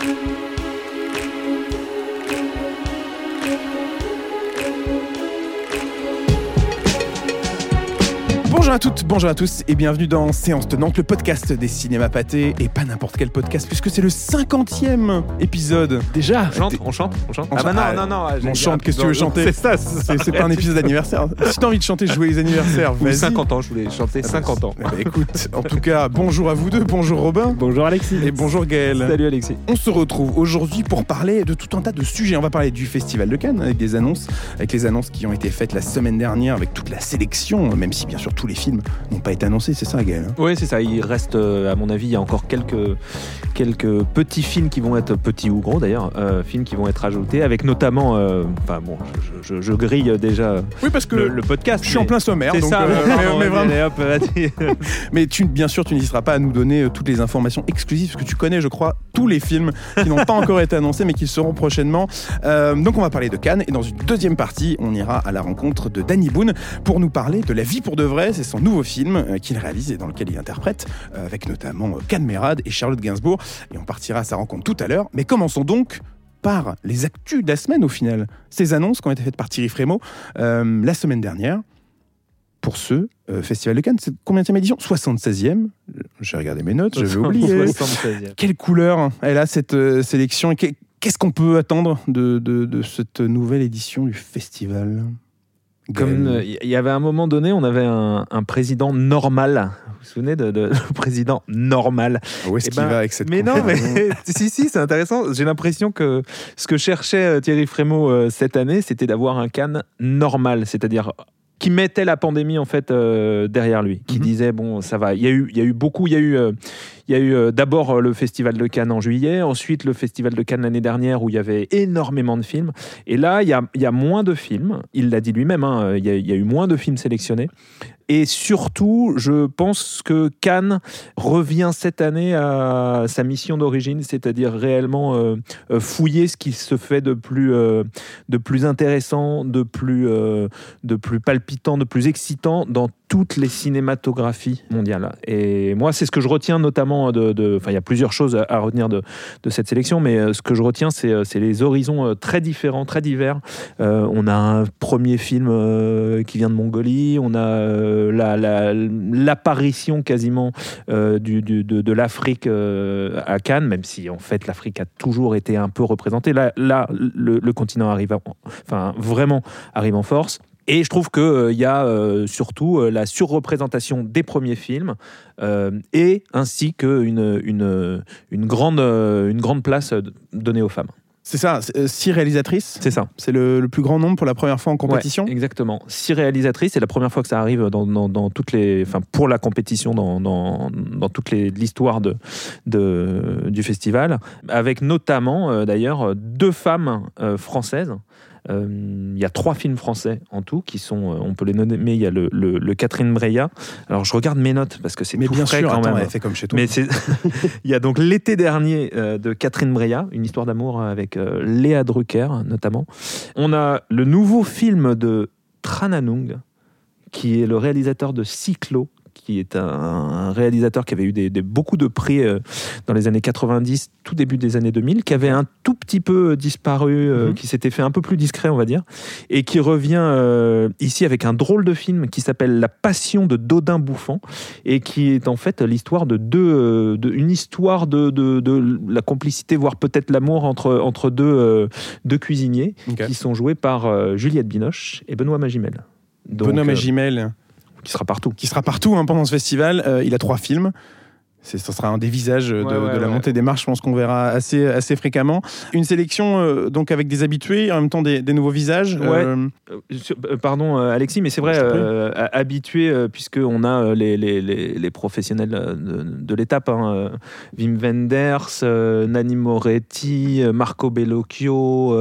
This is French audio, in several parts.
thank you Bonjour à toutes, bonjour à tous et bienvenue dans Séance Tenante, le podcast des cinémas pâtés et pas n'importe quel podcast puisque c'est le 50e épisode. Déjà On chante, on chante, on chante. On ah bah chante. non, Ah, non, non. on chante, qu'est-ce que tu veux chanter C'est ça, c'est pas un épisode d'anniversaire. Si t'as envie de chanter joyeux anniversaire, vas-y. 50 ans, je voulais chanter 50 ans. Eh ben, écoute, en tout cas, bonjour à vous deux, bonjour Robin Bonjour Alexis. et bonjour Gaël. Salut Alexis. On se retrouve aujourd'hui pour parler de tout un tas de sujets. On va parler du Festival de Cannes avec des annonces, avec les annonces qui ont été faites la semaine dernière, avec toute la sélection, même si bien sûr tous les films n'ont pas été annoncés, c'est ça Gaël hein Oui, c'est ça. Il reste, euh, à mon avis, il y a encore quelques, quelques petits films qui vont être, petits ou gros d'ailleurs, euh, films qui vont être ajoutés, avec notamment, euh, enfin bon, je, je- je grille déjà Oui, parce que le, le podcast. je suis en plein sommaire, C'est donc, ça, euh, mais- vraiment- tu, bien sûr, tu n'hésiteras pas à nous donner toutes les informations exclusives, parce que tu connais, je crois, tous les films qui n'ont pas encore été annoncés, mais qui seront prochainement. Euh, donc, on va parler de Cannes, et dans une deuxième partie, on ira à la rencontre de Danny Boone pour nous parler de La vie pour de vrai. C'est son nouveau film euh, qu'il réalise et dans lequel il interprète, euh, avec notamment euh, Mérad et Charlotte Gainsbourg. Et on partira à sa rencontre tout à l'heure. Mais commençons donc par les actus de la semaine au final. Ces annonces qui ont été faites par Thierry Frémaux euh, la semaine dernière pour ce euh, Festival de Cannes. C'est combien de édition? 76e. J'ai regardé mes notes, j'avais oublié. 76e. Quelle couleur elle a cette euh, sélection et qu'est-ce qu'on peut attendre de, de- de cette nouvelle édition du festival? Comme Gaël euh, il y avait un moment donné, on avait un, un président normal. Vous vous souvenez de, de- président normal? Où est-ce qu'il ben, va avec cette Mais non, mais si, si, c'est intéressant. J'ai l'impression que ce que cherchait euh, Thierry Frémaux euh, cette année, c'était d'avoir un Cannes normal, c'est-à-dire qui mettait la pandémie en fait euh, derrière lui, qui Mhm. disait bon ça va. Il y a eu, il y a eu beaucoup, il y a eu, euh, il y a eu euh, d'abord euh, le festival de Cannes en juillet, ensuite le festival de Cannes l'année dernière où il y avait énormément de films, et là il y a, moins de films. Il l'a dit lui-même, hein, il, y a, eu moins de films sélectionnés. Et surtout, je pense que Cannes revient cette année à sa mission d'origine, c'est-à-dire réellement euh, fouiller ce qui se fait de plus, intéressant, de plus, de plus palpitant, de plus excitant dans toutes les cinématographies mondiales. Et moi, c'est ce que je retiens notamment de... Enfin, il y a plusieurs choses à- à retenir de, de cette sélection, mais euh, ce que je retiens, c'est euh, les horizons euh, très différents, très divers. On a un premier film qui vient de Mongolie, on a euh, la- la- l'apparition quasiment du, du- de, de l'Afrique à Cannes, même si en fait l'Afrique a toujours été un peu représentée. Là, là le, le continent arrive, en- enfin vraiment arrive en force. Et je trouve qu'il y a euh, surtout euh, la surreprésentation des premiers films euh, et ainsi qu'une une, une, grande, euh, une grande place euh, donnée aux femmes. C'est ça, euh, six réalisatrices. C'est ça. C'est le, le plus grand nombre pour la première fois en compétition. Ouais, exactement. Six réalisatrices, c'est la première fois que ça arrive dans, dans- dans toutes les, enfin pour la compétition dans, dans, dans toute l'histoire de, de- du festival, avec notamment euh, d'ailleurs deux femmes euh, françaises. Euh, Il y a trois films français en tout qui sont, euh, on peut les nommer. Il y a le, le- le Catherine Breillat. Alors je regarde mes notes parce que c'est Mais tout bien frais sûr, quand attends, même. elle fait comme chez toi. Mais il y a donc l'été dernier euh, de Catherine Breillat, une histoire d'amour avec Léa Drucker notamment. On a le nouveau film de Trananung, qui est le réalisateur de Cyclo, qui est un, un réalisateur qui avait eu des, des- beaucoup de prix euh, dans les années 90, tout début des années 2000, qui avait un tout petit peu disparu, euh, Mhm. qui s'était fait un peu plus discret, on va dire, et qui revient euh, ici avec un drôle de film qui s'appelle La Passion de Dodin Bouffant, et qui est en fait l'histoire de deux, euh, de, une histoire de, de, de la complicité, voire peut-être l'amour entre, entre deux, euh, deux cuisiniers, qui sont joués par euh, Juliette Binoche et Benoît Magimel. Donc, Benoît euh, Magimel, qui sera partout. qui sera partout hein, pendant ce festival. Euh, il a trois films. Ce sera un des visages de, Ouais, ouais, de la ouais. montée des marches, je pense qu'on verra assez, assez fréquemment. Une sélection euh, donc avec des habitués, en même temps des, des nouveaux visages. Euh, Euh, Pardon Alexis, mais c'est vrai, euh, a- habitué, euh, puisqu'on a les, les, les, les professionnels de, de l'étape, hein, Wim Wenders, Nani Moretti, Marco Bellocchio,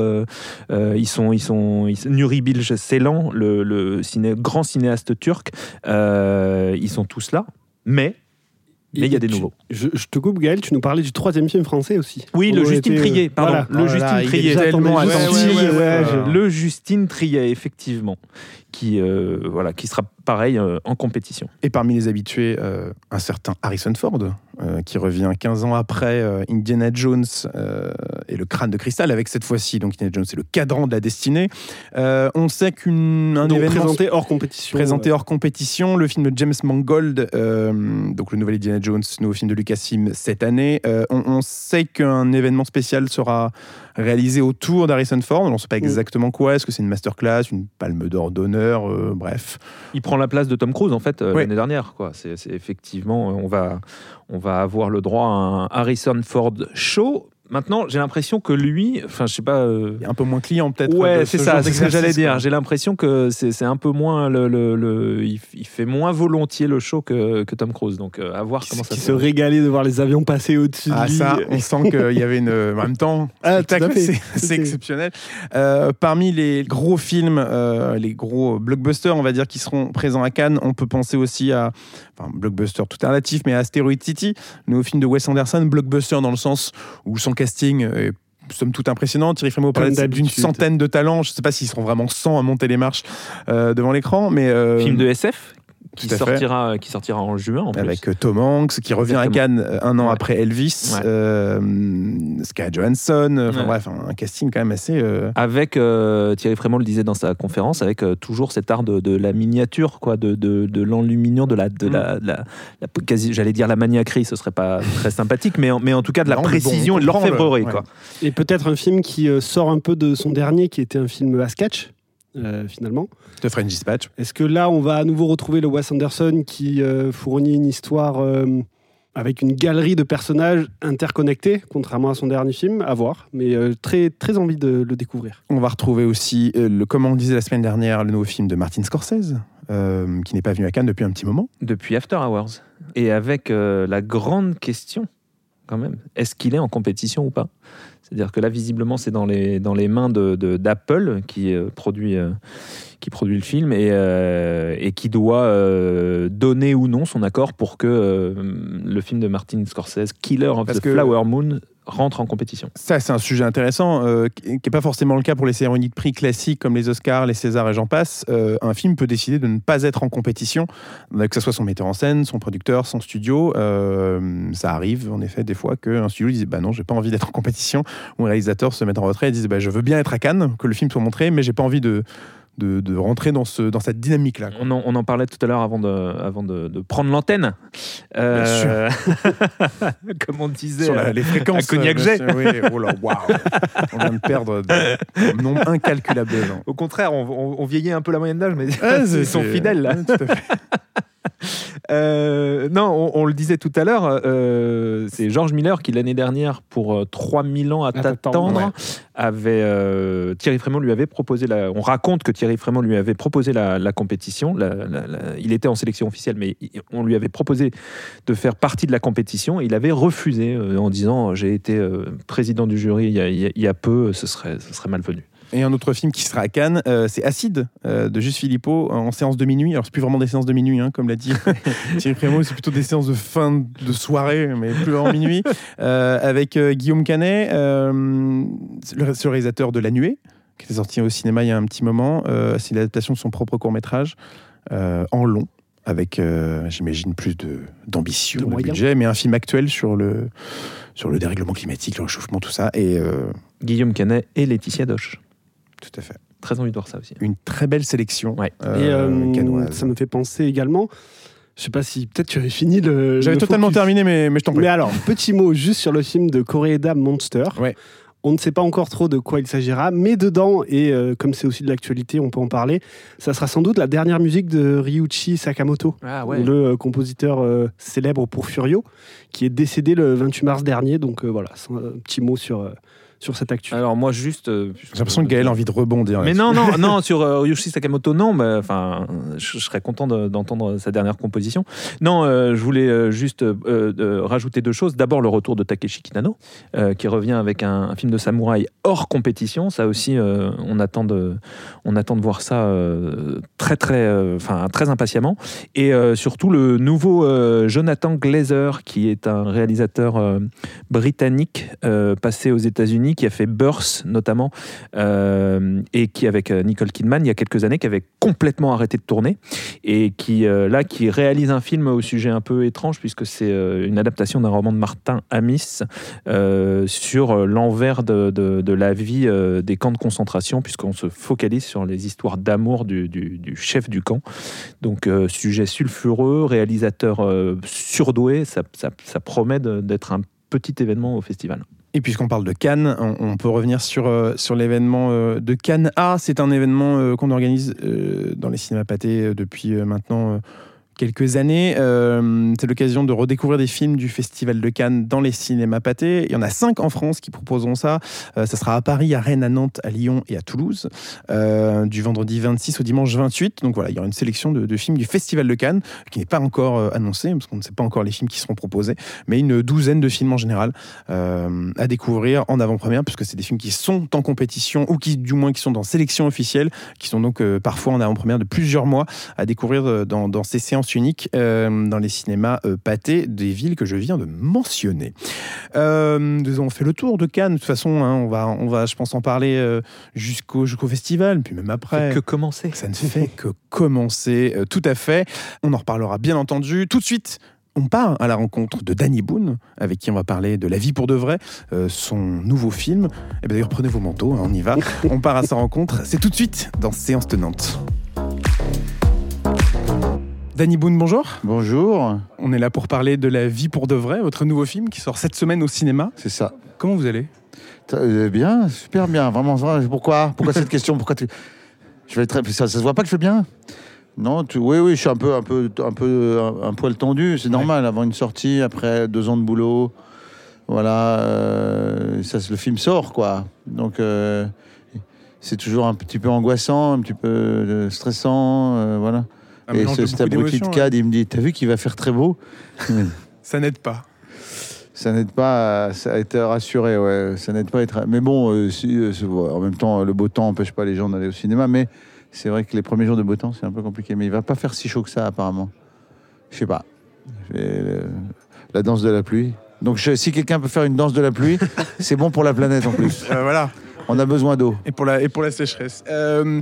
ils sont, ils sont, ils, Nuri Bilge Ceylan, le, le ciné- grand cinéaste turc, ils sont tous là, mais Mais il y a des tu- nouveaux. Je, je te coupe, Gaël, tu nous parlais du troisième film français aussi. Oui, le Justine Trier, pardon. Voilà. Le Oh Justine Trier. tellement attendu. Ouais, ouais, ouais, Le Justine Trier, effectivement, qui, euh, voilà, qui sera pareil euh, en compétition. Et parmi les habitués, euh, un certain Harrison Ford, euh, qui revient 15 ans après euh, Indiana Jones euh, et le crâne de cristal, avec cette fois-ci, donc Indiana Jones, c'est le cadran de la destinée. Euh, on sait qu'un événement présenté hors compétition. présenté hors compétition, le film de James Mangold, euh, donc le nouvel Indiana Jones, nouveau film de Lucasfilm cette année. Euh, on, on sait qu'un événement spécial sera réalisé autour d'Harrison Ford. On ne sait pas exactement quoi. Est-ce que c'est une masterclass, une palme d'or d'honneur? Euh, Bref. Il prend la place de Tom Cruise en fait euh, l'année dernière. Quoi. C'est, c'est effectivement, euh, on va, on va avoir le droit à un Harrison Ford show. Maintenant, j'ai l'impression que lui, enfin, je sais pas. euh, Il est un peu moins client peut-être. Ouais, c'est ce ça, c'est ce que j'allais dire. J'ai l'impression que c'est, un peu moins le, le- le- il, il fait moins volontiers le show que, que Tom Cruise. Donc, euh, à voir comment ça qui se se régalait de voir les avions passer au-dessus Ah de lui. ça, on sent qu'il y avait une... En même temps, Ah, c'est exceptionnel. Euh, parmi les gros films, euh, les gros blockbusters, on va dire, qui seront présents à Cannes, on peut penser aussi à... Enfin, blockbuster tout est relatif, mais à Asteroid City, nouveau film de Wes Anderson, blockbuster dans le sens où son casting est somme toute impressionnant. Thierry Frémaux parlait d'une centaine de talents. Je ne sais pas s'ils seront vraiment 100 à monter les marches euh, devant l'écran, mais... euh, Film de SF qui sortira, qui sortira en juin en plus. avec euh, Tom Hanks qui revient à. Cannes euh, un an Ouais. après Elvis, Ouais. euh, Scarlett Johansson, enfin Ouais. bref, un, un casting quand même assez. euh, Avec euh, Thierry Frémont le disait dans sa conférence, avec euh, toujours cet art de, de la miniature, quoi, de, de, de l'enluminure, de la, de Mm. la, la- la- quasi, j'allais dire la maniaquerie, ce serait pas très sympathique, mais en, mais en tout cas de la Non, bon, précision on et de le- l'orfèvrerie, quoi. Et peut-être un film qui euh, sort un peu de son dernier, qui était un film à sketch, euh, finalement. de French Dispatch. Est-ce que là, on va à nouveau retrouver le Wes Anderson qui euh, fournit une histoire euh, avec une galerie de personnages interconnectés, contrairement à son dernier film À voir, mais euh, très, très envie de le découvrir. On va retrouver aussi, euh, le, comme on le disait la semaine dernière, le nouveau film de Martin Scorsese, euh, qui n'est pas venu à Cannes depuis un petit moment. Depuis After Hours. Et avec euh, la grande question, quand même, est-ce qu'il est en compétition ou pas? C'est-à-dire que là, visiblement, c'est dans les, dans les mains d'Apple de, d'Apple qui, euh, produit, euh, qui produit le film et, euh, et qui doit donner ou non son accord pour que le film de Martin Scorsese, Killer of Parce the Flower Moon, rentre en compétition. Ça, c'est un sujet intéressant, euh, qui n'est pas forcément le cas pour les cérémonies de prix classiques comme les Oscars, les Césars et j'en passe. Euh, un film peut décider de ne pas être en compétition, euh, que ce soit son metteur en scène, son producteur, son studio. Ça arrive, en effet, des fois qu'un studio dise bah non, j'ai pas envie d'être en compétition, ou un réalisateur se met en retrait et dise bah, je veux bien être à Cannes, que le film soit montré, mais j'ai pas envie de, de, de rentrer dans, ce, dans cette dynamique-là. On en, on en parlait tout à l'heure avant de, avant de, de prendre l'antenne. Euh, comme on disait. Sur la- euh, les fréquences. à Cognac euh, Jet. monsieur, oui, oh là, waouh. On vient de perdre de- un nombre incalculable de gens. Au contraire, on, on- on vieillit un peu la moyenne d'âge, mais ils sont fidèles là. tout à fait. Euh, non, on, on le disait tout à l'heure, euh, c'est George Miller qui l'année dernière, pour euh, 3000 ans à t'attendre, t'attendre, ouais. avait euh, Thierry Frémont lui avait proposé. La, on raconte que Thierry Frémont lui avait proposé la, la compétition. La- il était en sélection officielle, mais on lui avait proposé de faire partie de la compétition. Il avait refusé euh, en disant j'ai été euh, président du jury il y a, il y a- il y a peu, ce serait, ce serait malvenu. Et un autre film qui sera à Cannes, euh, c'est Acide euh, de Juste Philippot en séance de minuit. Alors c'est plus vraiment des séances de minuit, hein, comme l'a dit Thierry Frémaux, c'est plutôt des séances de fin de soirée, mais plus en minuit, euh, avec euh, Guillaume Canet, euh, le, réalisateur de La Nuée, qui est sorti au cinéma il y a un petit moment. Euh, c'est l'adaptation de son propre court métrage euh, en long. Avec, euh, j'imagine, plus de- d'ambition, De de, moyens. budget, mais un film actuel sur le, sur le dérèglement climatique, le réchauffement, tout ça. Et euh, Guillaume Canet et Laetitia Doche. Tout à fait. Très envie de voir ça aussi. Une très belle sélection Ouais. Et euh, euh, cannoise. ça me fait penser également, je sais pas si peut-être tu avais fini le. J'avais le totalement focus. terminé, mais, mais je t'en prie. Mais alors, petit mot juste sur le film de Koreeda Monster. Ouais. On ne sait pas encore trop de quoi il s'agira, mais dedans, et euh, comme c'est aussi de l'actualité, on peut en parler, ça sera sans doute la dernière musique de Ryuichi Sakamoto, Ah le euh, compositeur euh, célèbre pour Furio, qui est décédé le 28 mars dernier. Donc euh, voilà, un petit mot sur, euh, sur cette actu. Alors moi juste. euh, J'ai l'impression que Gaël a envie de rebondir. Mais non, non, non, sur euh, Ryushi Sakamoto, non. mais, Enfin, je, je serais content de- d'entendre sa dernière composition. Non, euh, je voulais euh, juste euh, euh, rajouter deux choses. D'abord, le retour de Takeshi Kinano, euh, qui revient avec un, un film de samouraï hors compétition. Ça aussi, euh, on attend de, on attend de voir ça euh, très, très, euh, enfin, très impatiemment. Et euh, surtout le nouveau euh, Jonathan Glazer, qui est un réalisateur euh, britannique euh, passé aux États-Unis, qui a fait Burst notamment, euh, et qui avec euh, Nicole Kidman il y a quelques années, qui avait complètement arrêté de tourner, et qui euh, là qui réalise un film au sujet un peu étrange puisque c'est une adaptation d'un roman de Martin Amis sur l'envers de, la vie des camps de concentration, puisqu'on se focalise sur les histoires d'amour du, chef du camp. Donc sujet sulfureux, réalisateur surdoué, ça, ça- promet d'être un petit événement au festival. Et puisqu'on parle de Cannes, on, peut revenir sur, euh, l'événement euh, de Cannes A. C'est un événement euh, qu'on organise dans les cinémas pâtés depuis maintenant quelques années. Euh, c'est l'occasion de redécouvrir des films du Festival de Cannes dans les cinémas pâtés. Il y en a cinq en France qui proposeront ça. Euh, ça sera à Paris, à Rennes, à Nantes, à Lyon et à Toulouse, euh, du vendredi 26 au dimanche 28. Donc voilà, il y aura une sélection de, films du Festival de Cannes qui n'est pas encore annoncée, parce qu'on ne sait pas encore les films qui seront proposés, mais une douzaine de films en général à découvrir en avant-première, puisque c'est des films qui sont en compétition ou qui, du moins, qui sont dans sélection officielle, qui sont donc parfois en avant-première de plusieurs mois à découvrir dans ces séances uniques euh, dans les cinémas euh, pâtés des villes que je viens de mentionner. Euh, nous avons fait le tour de Cannes. De toute façon, hein, on va, on va, je pense, en parler euh, jusqu'au jusqu'au festival, puis même après. Que commencer Ça ne fait que commencer, euh, tout à fait. On en reparlera bien entendu. Tout de suite, on part à la rencontre de Danny Boone, avec qui on va parler de La vie pour de vrai, euh, son nouveau film. Et bien d'ailleurs, prenez vos manteaux, hein, on y va. on part à sa rencontre. C'est tout de suite dans Séance Tenante. Danny Boone, bonjour. Bonjour, On est là pour parler de La vie pour de vrai, votre nouveau film qui sort cette semaine au cinéma. c'est ça. Comment vous allez? Euh, bien, super bien, vraiment. Pourquoi? Pourquoi cette question? Pourquoi tu... Je vais être... ça, ça se voit pas que je fais bien? Non, tu... oui, oui, je suis un peu, un peu, un peu, un, poil tendu. C'est normal avant une sortie, après deux ans de boulot. Voilà, euh, ça, le film sort, quoi. Donc, euh, c'est toujours un petit peu angoissant, un petit peu stressant, euh, voilà. Un Et ce, cet abruti de CAD, il me dit, t'as vu qu'il va faire très beau. Ça n'aide pas. Ça n'aide pas à, à être rassuré, ouais. Ça n'aide pas à être. Mais bon, euh, si, euh, en même temps, le beau temps n'empêche pas les gens d'aller au cinéma. Mais c'est vrai que les premiers jours de beau temps, c'est un peu compliqué. Mais il va pas faire si chaud que ça, apparemment. Je sais pas. Euh, la danse de la pluie. Donc, je- si quelqu'un peut faire une danse de la pluie, c'est bon pour la planète en plus. Euh, voilà. On a besoin d'eau. Et pour la, et pour la sécheresse. Euh,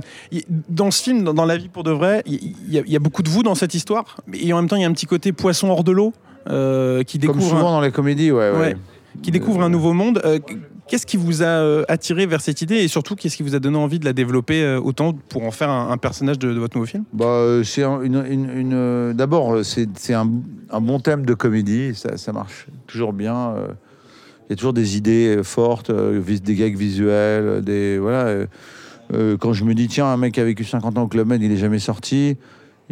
dans ce film, dans, dans La vie pour de vrai, il y, a- il y a beaucoup de vous dans cette histoire. Et en même temps, il y a un petit côté poisson hors de l'eau euh, qui, Comme découvre souvent un, dans les comédies, ouais. ouais. Ouais. qui découvre un nouveau monde. Euh, qu'est-ce qui vous a attiré vers cette idée et surtout, qu'est-ce qui vous a donné envie de la développer autant pour en faire un, un personnage de, de votre nouveau film? Bah, c'est un- une, une- une, D'abord, c'est c'est un, un bon thème de comédie, ça, ça marche toujours bien. Euh. Il y a toujours des idées euh, fortes, euh, des gags visuels, des voilà. euh, euh, quand je me dis tiens, un mec qui a vécu 50 ans au Club Med, il est jamais sorti.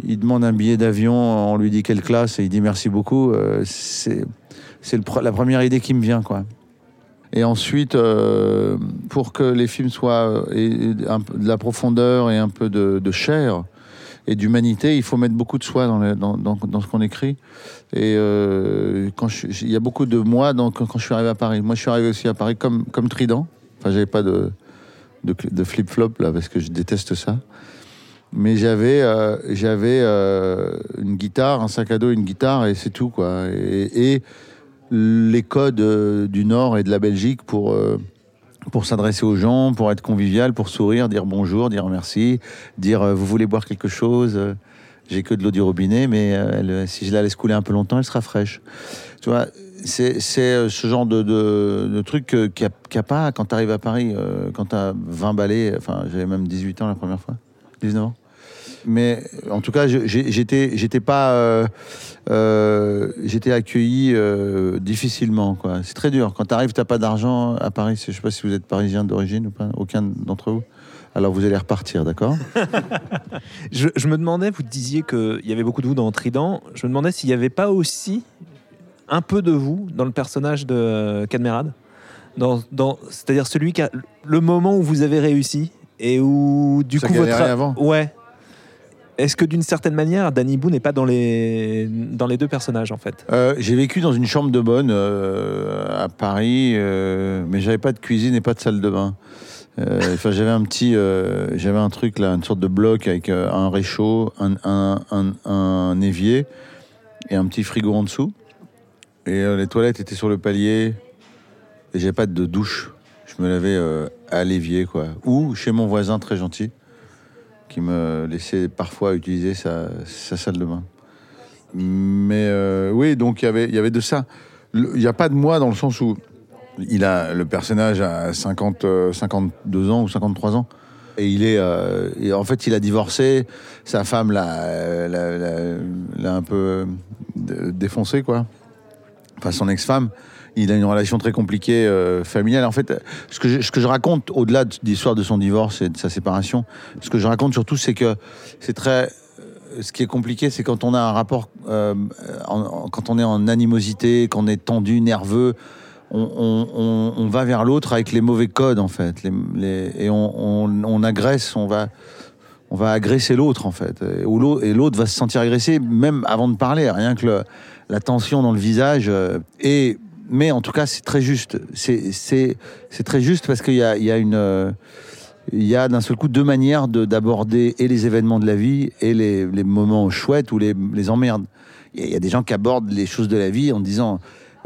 Il demande un billet d'avion, on lui dit quelle classe et il dit merci beaucoup. euh, c'est la première idée qui me vient quoi. Et ensuite, euh, pour que les films soient euh, de la profondeur et un peu de chair et d'humanité, il faut mettre beaucoup de soi dans, dans, dans- ce qu'on écrit. Et euh, il y a beaucoup de moi dans- quand, je suis arrivé à Paris. Moi, je suis arrivé aussi à Paris comme, comme Trident. Enfin, j'avais pas de, de, flip-flop là parce que je déteste ça. Mais j'avais euh, euh, une guitare, un sac à dos, une guitare et c'est tout quoi. Et, les codes du Nord et de la Belgique pour pour s'adresser aux gens, pour être convivial, pour sourire, dire bonjour, dire merci, dire euh, vous voulez boire quelque chose. euh, J'ai que de l'eau du robinet, mais euh, si je la laisse couler un peu longtemps, elle sera fraîche. Tu vois, c'est ce genre de, de, truc qu'il n'y a, pas quand tu arrives à Paris, quand tu as 20 balais, enfin j'avais même 18 ans la première fois, 19 ans. Mais en tout cas, j'étais, j'étais pas, euh, euh, j'étais accueilli euh, difficilement. Quoi. C'est très dur. Quand tu arrives, t'as pas d'argent à Paris. Je sais pas si vous êtes parisien d'origine ou pas. Aucun d'entre vous. Alors vous allez repartir, d'accord? Je, je me demandais, vous disiez qu'il y avait beaucoup de vous dans Trident. Je me demandais s'il n'y avait pas aussi un peu de vous dans le personnage de Cadmerade? dans, dans, C'est-à-dire celui qui a le moment où vous avez réussi et où du Ça coup votre avant. ouais. Est-ce que d'une certaine manière, Danny Boone n'est pas dans les dans les deux personnages en fait? Euh, j'ai vécu dans une chambre de bonne euh, à Paris, euh, mais j'avais pas de cuisine et pas de salle de bain. Enfin, j'avais un petit, j'avais un truc là, une sorte de bloc avec un réchaud, un, un, un- évier et un petit frigo en dessous. Et les toilettes étaient sur le palier. Et j'avais pas de douche. Je me lavais à l'évier, quoi. Ou chez mon voisin très gentil, qui me laissait parfois utiliser sa, sa salle de bain. Mais euh, oui, donc il y avait- de ça. Il n'y a pas de moi dans le sens où il a le personnage a 50, euh, 52 ans ou 53 ans. Et il est, euh, en fait, il a divorcé. Sa femme l'a, euh, l'a, un peu euh, défoncé, quoi. Enfin, son ex-femme. Il a une relation très compliquée euh, familiale. En fait, ce que je, raconte, au-delà de l'histoire de son divorce et de sa séparation, ce que je raconte surtout, c'est que c'est très. euh, Ce qui est compliqué, c'est quand on a un rapport, euh, en- quand on est en animosité, quand on est tendu, nerveux, on, va vers l'autre avec les mauvais codes en fait, et on, agresse, on va, on va agresser l'autre en fait, et, l'autre va se sentir agressé même avant de parler, rien que la tension dans le visage. et mais en tout cas, c'est très juste. C'est très juste parce qu'il euh, y a d'un seul coup deux manières de- d'aborder et les événements de la vie et les, moments chouettes ou les, emmerdes. Il y a- des gens qui abordent les choses de la vie en disant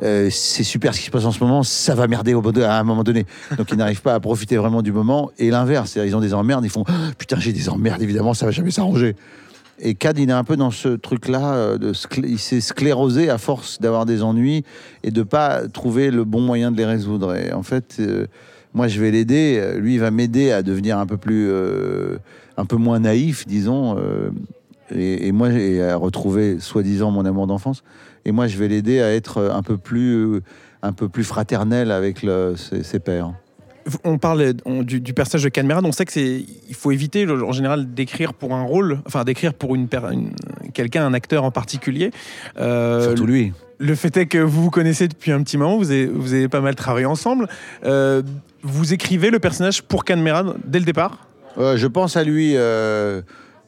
euh, c'est super ce qui se passe en ce moment, ça va merder au à un moment donné. Donc ils n'arrivent pas à profiter vraiment du moment. Et l'inverse, ils ont des emmerdes, ils font Ah, putain j'ai des emmerdes, évidemment ça va jamais s'arranger. Et Cad, il est un peu dans ce truc-là, euh, il s'est sclérosé à force d'avoir des ennuis et de pas trouver le bon moyen de les résoudre. Et en fait, euh, moi je vais l'aider, lui il va m'aider à devenir un peu plus, euh, un peu moins naïf, disons, et, moi à retrouver soi-disant mon amour d'enfance. Et moi je vais l'aider à être un peu plus, un peu plus fraternel avec ses, ses pères. On parle on- du, du personnage de Canmerad. On sait que c'est, il faut éviter en général d'écrire pour un rôle, enfin d'écrire pour une, une- quelqu'un, un acteur en particulier. Euh, Surtout lui. Le fait est que vous vous connaissez depuis un petit moment, vous avez, vous avez pas mal travaillé ensemble. Euh, vous écrivez le personnage pour Canmerad dès le départ? Euh, je pense à lui, euh,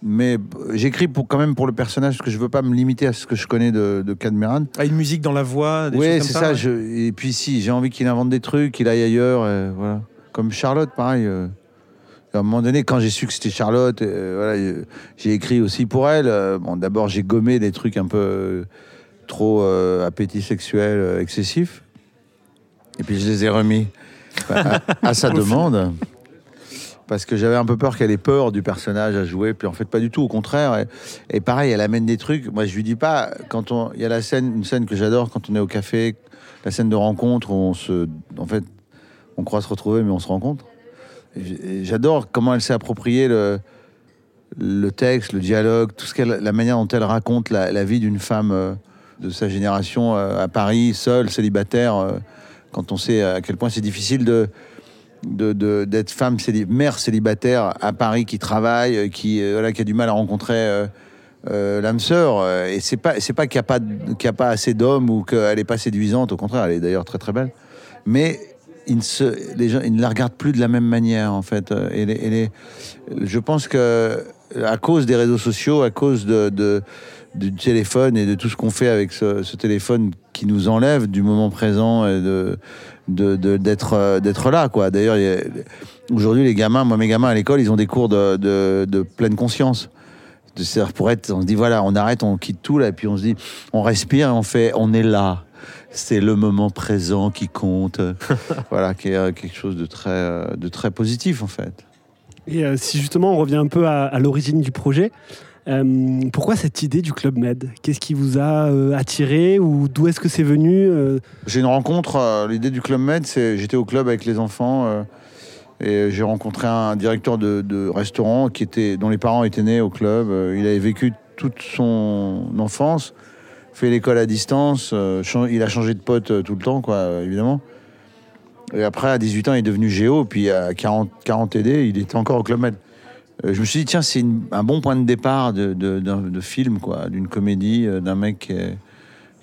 mais j'écris pour, quand même pour le personnage parce que je veux pas me limiter à ce que je connais de, de Cadmeran. À une musique dans la voix des Oui, choses c'est comme ça. ouais. je- et puis si, j'ai envie qu'il invente des trucs, qu'il aille ailleurs. euh, voilà. Comme Charlotte, pareil. euh. à un moment donné, quand j'ai su que c'était Charlotte, euh, voilà, j'ai écrit aussi pour elle. bon, d'abord, j'ai gommé des trucs un peu trop appétit sexuel excessif. Et puis je les ai remis à, à sa demande. Parce que j'avais un peu peur qu'elle ait peur du personnage à jouer, puis en fait pas du tout, au contraire. Et, pareil, elle amène des trucs. Moi, je lui dis pas quand on, il y a la scène, une scène que j'adore quand on est au café, la scène de rencontre où on se, en fait, on croit se retrouver, mais on se rencontre. J'adore comment elle s'est approprié le, texte, le dialogue, tout ce qu'elle, la manière dont elle raconte la, la vie d'une femme euh, de sa génération euh, à Paris, seule, célibataire. euh, quand on sait à quel point c'est difficile de de- de- d'être femme, mère célibataire à Paris qui travaille, euh, qui, euh, voilà, qui a du mal à rencontrer euh, l'âme sœur. Et c'est pas, c'est pas qu'il n'y a, pas de- qu'il y a pas assez d'hommes ou qu'elle n'est pas séduisante, au contraire, elle est d'ailleurs très très belle. Mais ils ne, se, les gens, ils ne la regardent plus de la même manière, en fait. Et les- je pense que à cause des réseaux sociaux, à cause de, de- du téléphone et de tout ce qu'on fait avec ce, ce téléphone qui nous enlève du moment présent et de de- d'être euh, d'être là quoi. D'ailleurs il y a- aujourd'hui les gamins moi mes gamins à l'école ils ont des cours de, de, de pleine conscience. De- c'est-à-dire pour être on se dit voilà on arrête on quitte tout là et puis on se dit on respire et on fait on est là. C'est le moment présent qui compte. Voilà qui est euh, quelque chose de très euh, de très positif en fait. Et euh, si justement on revient un peu à, à l'origine du projet, euh, pourquoi cette idée du Club Med? Qu'est-ce qui vous a euh, attiré ou d'où est-ce que c'est venu euh, J'ai une rencontre, l'idée du Club Med, c'est j'étais au club avec les enfants et j'ai rencontré un directeur de, restaurant qui était, dont les parents étaient nés au club. Il avait vécu toute son enfance, fait l'école à distance, il a changé de pote tout le temps, quoi, évidemment. Et après, à 18 ans, il est devenu géo, puis à 40, 40 TD, il était encore au Club Med. Euh, je me suis dit, tiens, c'est un bon point de départ de, de, de film, quoi, d'une comédie, euh, d'un mec qui est,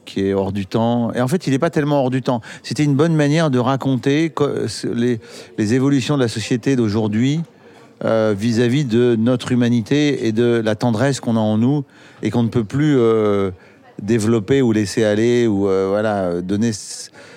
qui est hors du temps. Et en fait, il n'est pas tellement hors du temps. C'était une bonne manière de raconter co- les, les évolutions de la société d'aujourd'hui euh, vis-à-vis de notre humanité et de la tendresse qu'on a en nous et qu'on ne peut plus développer ou laisser aller ou euh, voilà donner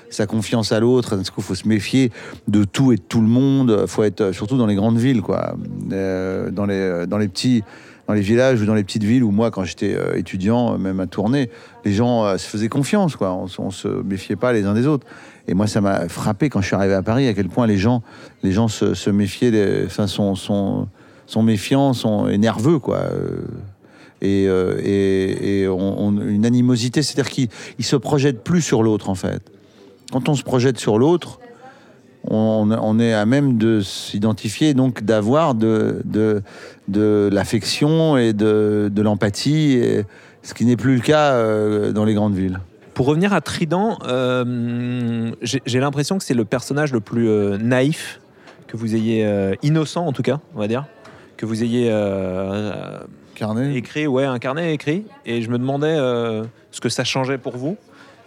sa confiance à l'autre. Parce qu'il faut se méfier de tout et de tout le monde. Faut être euh, surtout dans les grandes villes, quoi. Euh, dans les dans les petits dans les villages ou dans les petites villes où moi, quand j'étais étudiant, même à tourner, les gens se faisaient confiance, quoi. On, on se méfiait pas les uns des autres. Et moi, ça m'a frappé quand je suis arrivé à Paris à quel point les gens, les gens se, se méfiaient, enfin, sont, sont, sont méfiants, sont et nerveux, quoi. Et, euh, une animosité, c'est-à-dire qu'ils ils se projettent plus sur l'autre, en fait. Quand on se projette sur l'autre, on, est à même de s'identifier, donc d'avoir de, l'affection et de, l'empathie, ce qui n'est plus le cas euh, dans les grandes villes. Pour revenir à Trident, euh, j'ai l'impression que c'est le personnage le plus naïf que vous ayez, innocent en tout cas, on va dire, que vous ayez Carnet écrit, ouais, incarné, écrit. Et je me demandais euh, ce que ça changeait pour vous.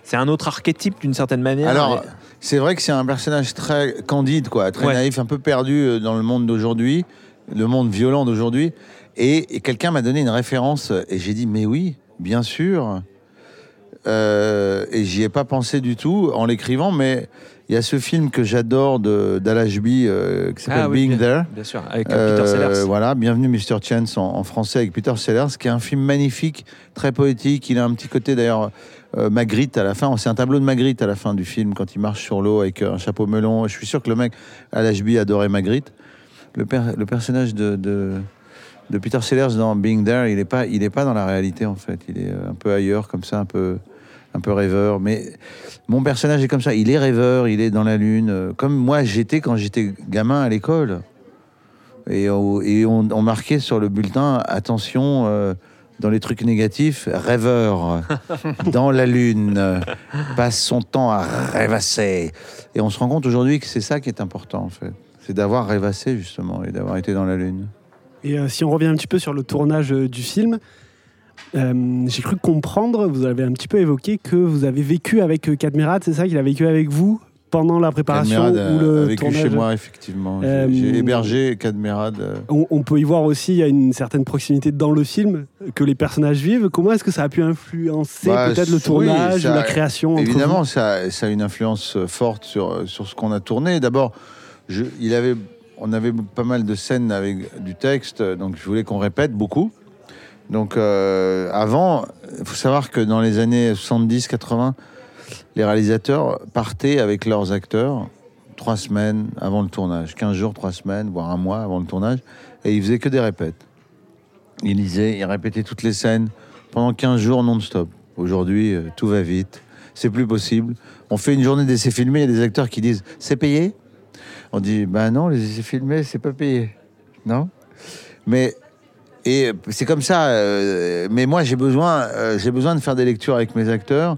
C'est un autre archétype d'une certaine manière. Alors, mais- c'est vrai que c'est un personnage très candide, quoi, très Ouais. naïf, un peu perdu euh, dans le monde d'aujourd'hui, le monde violent d'aujourd'hui. Et, et quelqu'un m'a donné une référence et j'ai dit, mais oui, bien sûr. Euh, et j'y ai pas pensé du tout en l'écrivant, mais il y a ce film que j'adore d'Al Ashby euh, qui s'appelle Ah oui, Being bien, There. bien sûr, avec euh, Peter Euh, Sellers. Voilà, bienvenue Mr. Chance en, en français avec Peter Sellers, qui est un film magnifique, très poétique. Il a un petit côté d'ailleurs euh, Magritte à la fin. C'est un tableau de Magritte à la fin du film quand il marche sur l'eau avec un chapeau melon. Je suis sûr que le mec à l'HB adorait Magritte. Le, per- le personnage de, de, de Peter Sellers dans Being There, il n'est pas, il est pas dans la réalité en fait. Il est un peu ailleurs, comme ça, un peu, un peu rêveur. Mais mon personnage est comme ça. Il est rêveur, il est dans la lune, euh, comme moi j'étais quand j'étais gamin à l'école. Et, on, et on, on marquait sur le bulletin attention. euh, dans les trucs négatifs, rêveur, dans la lune, passe son temps à rêvasser. Et on se rend compte aujourd'hui que c'est ça qui est important, en fait. C'est d'avoir rêvassé, justement, et d'avoir été dans la lune. Et euh, si on revient un petit peu sur le tournage du film, euh, j'ai cru comprendre, vous avez un petit peu évoqué que vous avez vécu avec euh, Cadmerat, c'est ça qu'il a vécu avec vous pendant la préparation Cadmerade ou le a vécu tournage chez moi, effectivement. J'ai- Euh, J'ai hébergé Cadmerade. euh, on, on peut y voir aussi il y a une certaine proximité dans le film que les personnages vivent. Comment est-ce que ça a pu influencer Bah, peut-être le oui, tournage ça- ou la création Évidemment, ça, ça a une influence forte sur, sur ce qu'on a tourné. D'abord, je- il avait, on avait pas mal de scènes avec du texte, donc je voulais qu'on répète beaucoup. Donc, euh, avant, il faut savoir que dans les années 70-80, les réalisateurs partaient avec leurs acteurs trois semaines avant le tournage, 15 jours, trois semaines, voire un mois avant le tournage, et ils faisaient que des répètes. Ils lisaient, ils répétaient toutes les scènes pendant 15 jours non-stop. Aujourd'hui, euh, tout va vite, c'est plus possible. On fait une journée d'essais filmés, il y a des acteurs qui disent c'est payé? On dit ben non, les essais filmés, c'est pas payé. Non? Mais et c'est comme ça. euh, mais moi, j'ai besoin, euh, j'ai besoin de faire des lectures avec mes acteurs.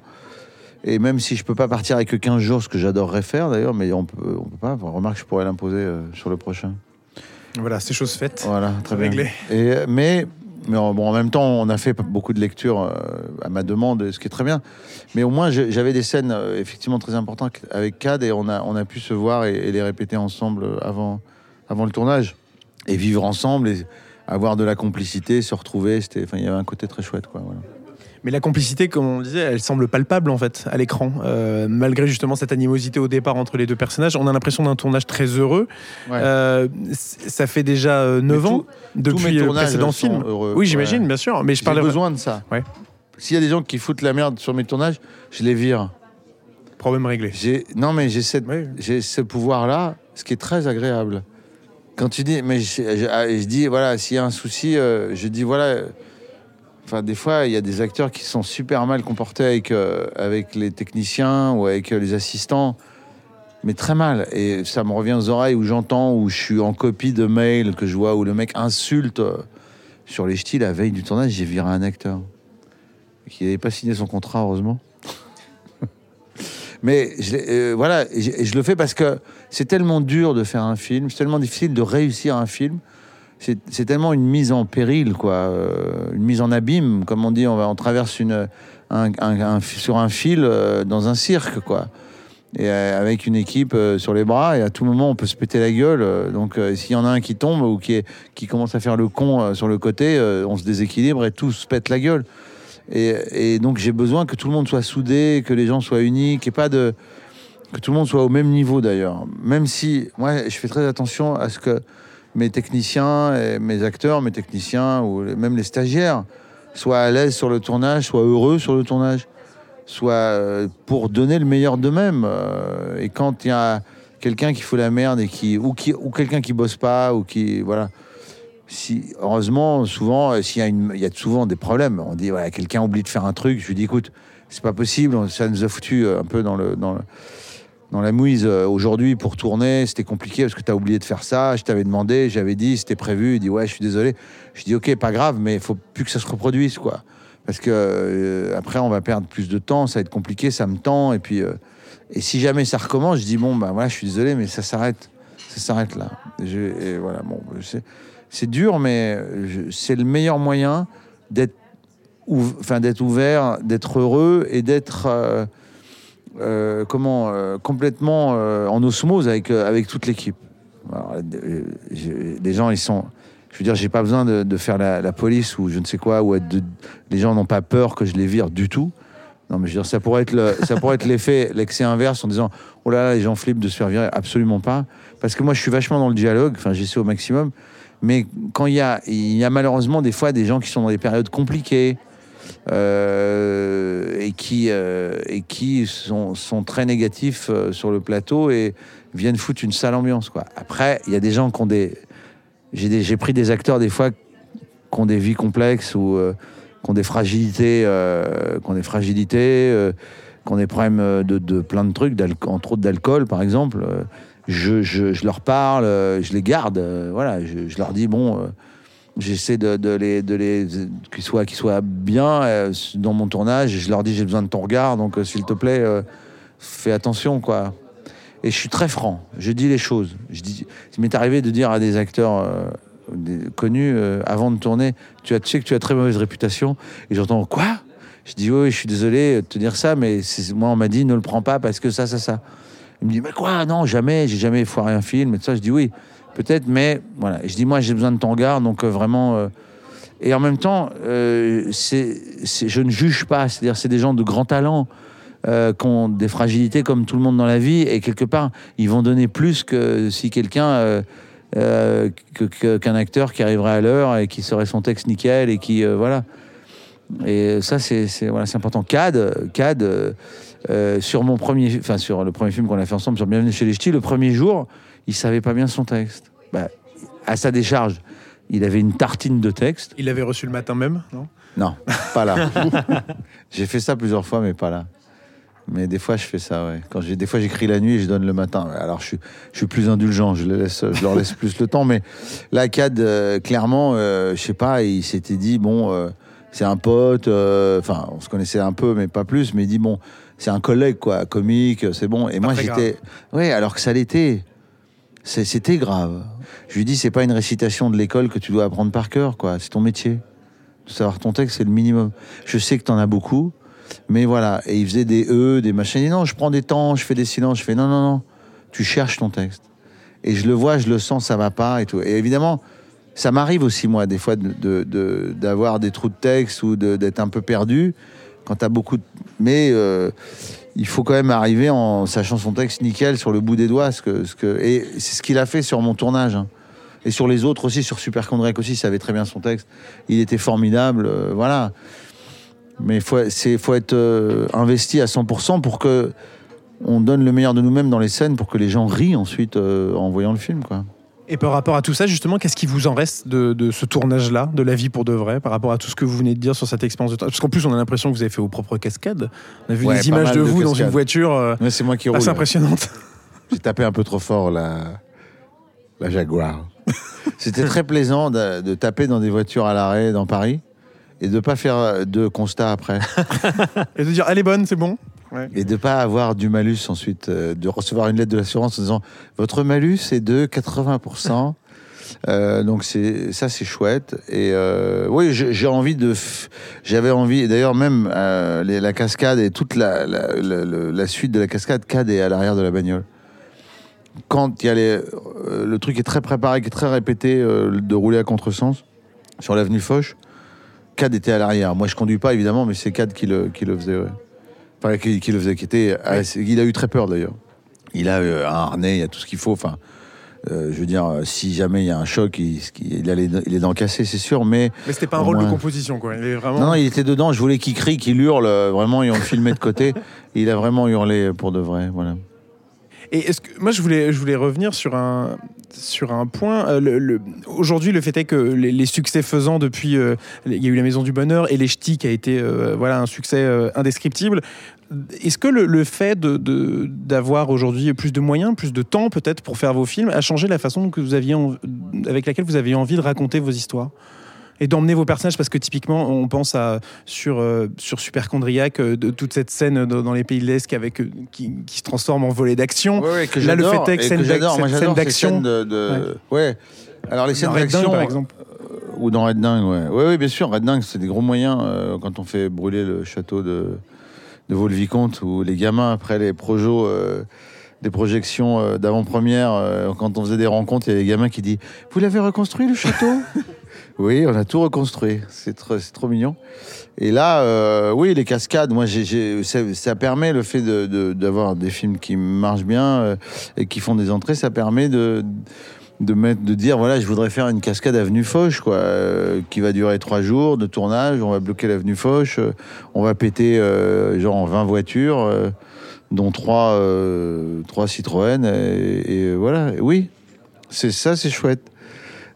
Et même si je peux pas partir avec que 15 jours, ce que j'adorerais faire d'ailleurs, mais on peut, on peut pas. Remarque, je pourrais l'imposer euh, sur le prochain. Voilà, c'est chose faite. Voilà, très bien. Réglé. Et, mais, mais en- bon, en même temps, on a fait beaucoup de lectures à ma demande, ce qui est très bien. Mais au moins, j'avais des scènes effectivement très importantes avec Cad et on a, on a pu se voir et, et les répéter ensemble avant, avant le tournage. Et vivre ensemble et avoir de la complicité, se retrouver. C'était, enfin, il y avait un côté très chouette, quoi. Voilà. Mais la complicité, comme on disait, elle semble palpable en fait à l'écran. Euh, malgré justement cette animosité au départ entre les deux personnages, on a l'impression d'un tournage très heureux. Ouais. Euh, ça fait déjà euh, 9 Mais ans tous mes depuis le précédent film. heureux. Oui, j'imagine, Ouais. bien sûr. Mais je parlais besoin de ça. Ouais. S'il y a des gens qui foutent la merde sur mes tournages, je les vire. problème réglé. Non mais j'ai Oui. ce pouvoir là, ce qui est très agréable. Quand tu dis mais ah, je dis voilà s'il y a un souci, euh, je dis voilà. euh, Enfin des fois il y a des acteurs qui sont super mal comportés avec euh, avec les techniciens ou avec les assistants, mais très mal. Et ça me revient aux oreilles où j'entends où je suis en copie de mail que je vois où le mec insulte sur les ch'tis la veille du tournage. J'ai viré un acteur qui n'avait pas signé son contrat heureusement. Mais euh, voilà, je, je le fais parce que c'est tellement dur de faire un film, c'est tellement difficile de réussir un film. C'est tellement une mise en péril, quoi, euh, une mise en abîme, comme on dit. On, va, traverse sur un fil euh, dans un cirque, quoi. Et avec une équipe sur les bras, et à tout moment, on peut se péter la gueule. donc, s'il y en a un qui tombe ou qui, commence à faire le con sur le côté, on se déséquilibre et tout se pète la gueule. Et, donc, j'ai besoin que tout le monde soit soudé, que les gens soient uniques, et pas de. que tout le monde soit au même niveau d'ailleurs. Même si, moi, je fais très attention à ce que mes techniciens, mes acteurs, mes techniciens, ou même les stagiaires, soient à l'aise sur le tournage, soient heureux sur le tournage, soient euh, pour donner le meilleur d'eux-mêmes. Euh, et quand il y a quelqu'un qui fout la merde et ou qui ou quelqu'un qui bosse pas ou qui voilà. Heureusement, souvent, euh, s'il y a il y a souvent des problèmes. On dit, voilà, quelqu'un oublie de faire un truc. Je lui dis, écoute, c'est pas possible. Ça nous a foutu euh, un peu dans la mouise euh, aujourd'hui pour tourner. C'était compliqué parce que tu as oublié de faire ça. Je t'avais demandé, j'avais dit, c'était prévu. Il dit, ouais, je suis désolé. Je dis, ok, pas grave, mais il faut plus que ça se reproduise, quoi. Parce que après, on va perdre plus de temps. Ça va être compliqué, ça me tend. Et puis, et si jamais ça recommence, je dis, bon, bah voilà, je suis désolé, mais ça s'arrête. Ça s'arrête là. Et je- voilà, bon, c'est- c'est dur, mais c'est le meilleur moyen d'être enfin, ouvert, d'être heureux et d'être euh, euh, comment euh, complètement en osmose avec avec toute l'équipe. Les gens, ils sont. Je veux dire, j'ai pas besoin de, faire la, police ou je ne sais quoi, ou être les gens n'ont pas peur que je les vire du tout. Non, mais je veux dire, ça pourrait être ça pourrait être l'effet, l'excès inverse en disant, oh là là, les gens flippent de se faire virer. Absolument pas. Parce que moi, je suis vachement dans le dialogue. Enfin, j'essaie au maximum. Mais quand il y a, il y a malheureusement des fois des gens qui sont dans des périodes compliquées euh, et qui, euh, et qui sont, sont très négatifs euh, sur le plateau et viennent foutre une sale ambiance. Quoi. Après, il y a des gens qui ont des. J'ai pris des acteurs des fois qui ont des vies complexes ou qui ont des fragilités, qui ont des fragilités, qui ont des problèmes de, de plein de trucs, entre autres d'alcool par exemple. Je, leur parle, euh, je les garde, euh, voilà, je, leur dis bon, euh, j'essaie de, les, qu'ils soient, bien dans mon tournage. Je leur dis j'ai besoin de ton regard, donc s'il te plaît, fais attention quoi. Et je suis très franc, je dis les choses. Je dis, il m'est arrivé de dire à des acteurs connus avant de tourner, tu, as, tu sais que tu as très mauvaise réputation. Et j'entends quoi? Je dis oui, je suis désolé de te dire ça, mais moi on m'a dit ne le prends pas parce que ça, ça, ça. Il me dit mais quoi Non, jamais, j'ai jamais foiré un film. Et tout ça, je dis oui, peut-être, mais voilà. Et je dis moi j'ai besoin de ton regard, donc euh, vraiment. euh, et en même temps, euh, c'est, je ne juge pas. C'est-à-dire, c'est des gens de grand talent qui ont des fragilités comme tout le monde dans la vie, et quelque part, ils vont donner plus que si quelqu'un, que- que- qu'un acteur qui arriverait à l'heure et qui saurait son texte nickel et qui, voilà. Et ça, c'est, voilà, important. Cad, Cad, euh, euh, sur mon premier, enfin sur le premier film qu'on a fait ensemble, sur Bienvenue chez les Ch'tis, le premier jour, il savait pas bien son texte. Bah, à sa décharge, il avait une tartine de texte. Il l'avait reçu le matin même, non? Non, pas là. j'ai fait ça plusieurs fois, mais pas là. Mais des fois, je fais ça, ouais. Quand des fois, j'écris la nuit et je donne le matin. Alors, je suis, je suis plus indulgent. Je, les laisse, je leur laisse plus le temps. Mais là, Cad, euh, clairement, euh, je sais pas, il s'était dit, bon, c'est un pote. euh, Enfin, on se connaissait un peu, mais pas plus. Mais il dit, bon, c'est un collègue, quoi, comique, c'est bon. Et moi, j'étais. Ouais, alors que ça l'était. C'était grave. Je lui dis, c'est pas une récitation de l'école que tu dois apprendre par cœur, quoi. C'est ton métier. De savoir ton texte, c'est le minimum. Je sais que t'en as beaucoup, mais voilà. Et il faisait des E, des machins. Il dit, non, je prends des temps, je fais des silences. Je fais, non, non, non. Tu cherches ton texte. Et je le vois, je le sens, ça va pas et tout. Et évidemment, ça m'arrive aussi, moi, des fois, de- de- de- d'avoir des trous de texte ou d'être un peu perdu quand t'as beaucoup de... Mais euh, il faut quand même arriver en sachant son texte nickel sur le bout des doigts. Ce que, ce que... Et c'est ce qu'il a fait sur mon tournage. hein. Et sur les autres aussi, sur Super Condrek aussi, il savait très bien son texte. Il était formidable, euh, voilà. Mais il faut, être euh, investi à 100% pour que on donne le meilleur de nous-mêmes dans les scènes pour que les gens rient ensuite en voyant le film, quoi. Et par rapport à tout ça, justement, qu'est-ce qui vous en reste de, de ce tournage-là, de la vie pour de vrai, par rapport à tout ce que vous venez de dire sur cette expérience de tournage Parce qu'en plus, on a l'impression que vous avez fait vos propres cascades. On a vu Ouais, des images de de vous dans une voiture euh, Ouais, c'est moi qui roule. assez impressionnante. J'ai tapé un peu trop fort la, la Jaguar. C'était très plaisant de, de taper dans des voitures à l'arrêt dans Paris et de pas faire de constat après. Et de dire, elle est bonne, c'est bon. Et de pas avoir du malus ensuite, euh, de recevoir une lettre de l'assurance en disant votre malus est de 80%. Euh, donc c'est ça c'est chouette et euh, oui j'ai envie de j'avais envie et d'ailleurs même la cascade et toute la, suite de la cascade Cad est à l'arrière de la bagnole quand y a le truc est très préparé qui est très répété de rouler à contresens sur l'avenue Foch Cad était à l'arrière moi je conduis pas évidemment mais c'est Cad qui le, qui le faisait ouais. Enfin qui, qui le faisait qui était assez- il a eu très peur d'ailleurs il a euh, un harnais il y a tout ce qu'il faut enfin euh, je veux dire, euh, si jamais il y a un choc, il, il a les, il est dents cassées, c'est sûr, mais Mais c'était pas un rôle de composition, quoi. Il est vraiment. non, non, il était dedans. Je voulais qu'il crie, qu'il hurle, vraiment, et on le filmait de côté. il a vraiment hurlé pour de vrai, voilà. Et est-ce que moi je voulais je voulais revenir sur un sur un point. Euh, Aujourd'hui, le fait est que les, succès faisant depuis, euh, il y a eu la Maison du Bonheur et les Ch'tis qui a été euh, voilà un succès indescriptible. Est-ce que le, le fait de- de- d'avoir aujourd'hui plus de moyens, plus de temps peut-être pour faire vos films, a changé la façon vous aviez avec laquelle vous aviez envie de raconter vos histoires? Et d'emmener vos personnages parce que typiquement on pense à sur euh, sur Superchondriac euh, de toute cette scène dans, dans les pays de l'Est avec euh, qui, qui se transforme en volet d'action. Ouais, ouais, Là, le fait est que scène d'action- de, de- ouais. Alors les scènes d'action, par exemple. ou dans Red Dingue, ouais. Ouais, ouais, bien sûr. Red Dingue, c'est des gros moyens euh, quand on fait brûler le château de de Vaux-le-Vicomte où les gamins après les projos. euh, des projections euh, d'avant-première, quand on faisait des rencontres, il y a des gamins qui disent Vous l'avez reconstruit le château? Oui, on a tout reconstruit. C'est trop, trop mignon. Et là, euh, oui, les cascades, moi, ça, permet le fait de, de- d'avoir des films qui marchent bien euh, et qui font des entrées, ça permet de, mettre, de dire voilà, je voudrais faire une cascade avenue Foch, quoi, euh, qui va durer trois jours de tournage. On va bloquer l'avenue Foch, on va péter genre 20 voitures, dont trois, Citroën. Et, voilà, oui, c'est ça, c'est chouette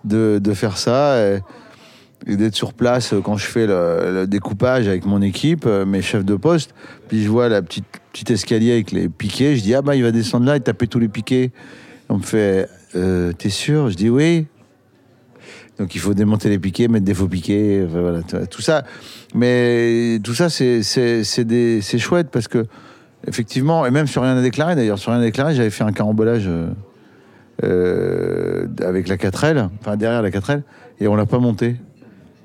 de, faire ça. Et, d'être sur place quand je fais le, découpage avec mon équipe, euh, mes chefs de poste, puis je vois la petite, petite escalier avec les piquets, je dis ah bah il va descendre là et taper tous les piquets. On me fait euh, t'es sûr? Je dis oui. Donc il faut démonter les piquets, mettre des faux piquets, voilà, tout ça. Mais tout ça c'est c'est chouette parce que effectivement et même sur rien à déclarer d'ailleurs sur rien à déclarer j'avais fait un carambolage euh, euh, avec la 4L, enfin derrière la 4L et on l'a pas monté.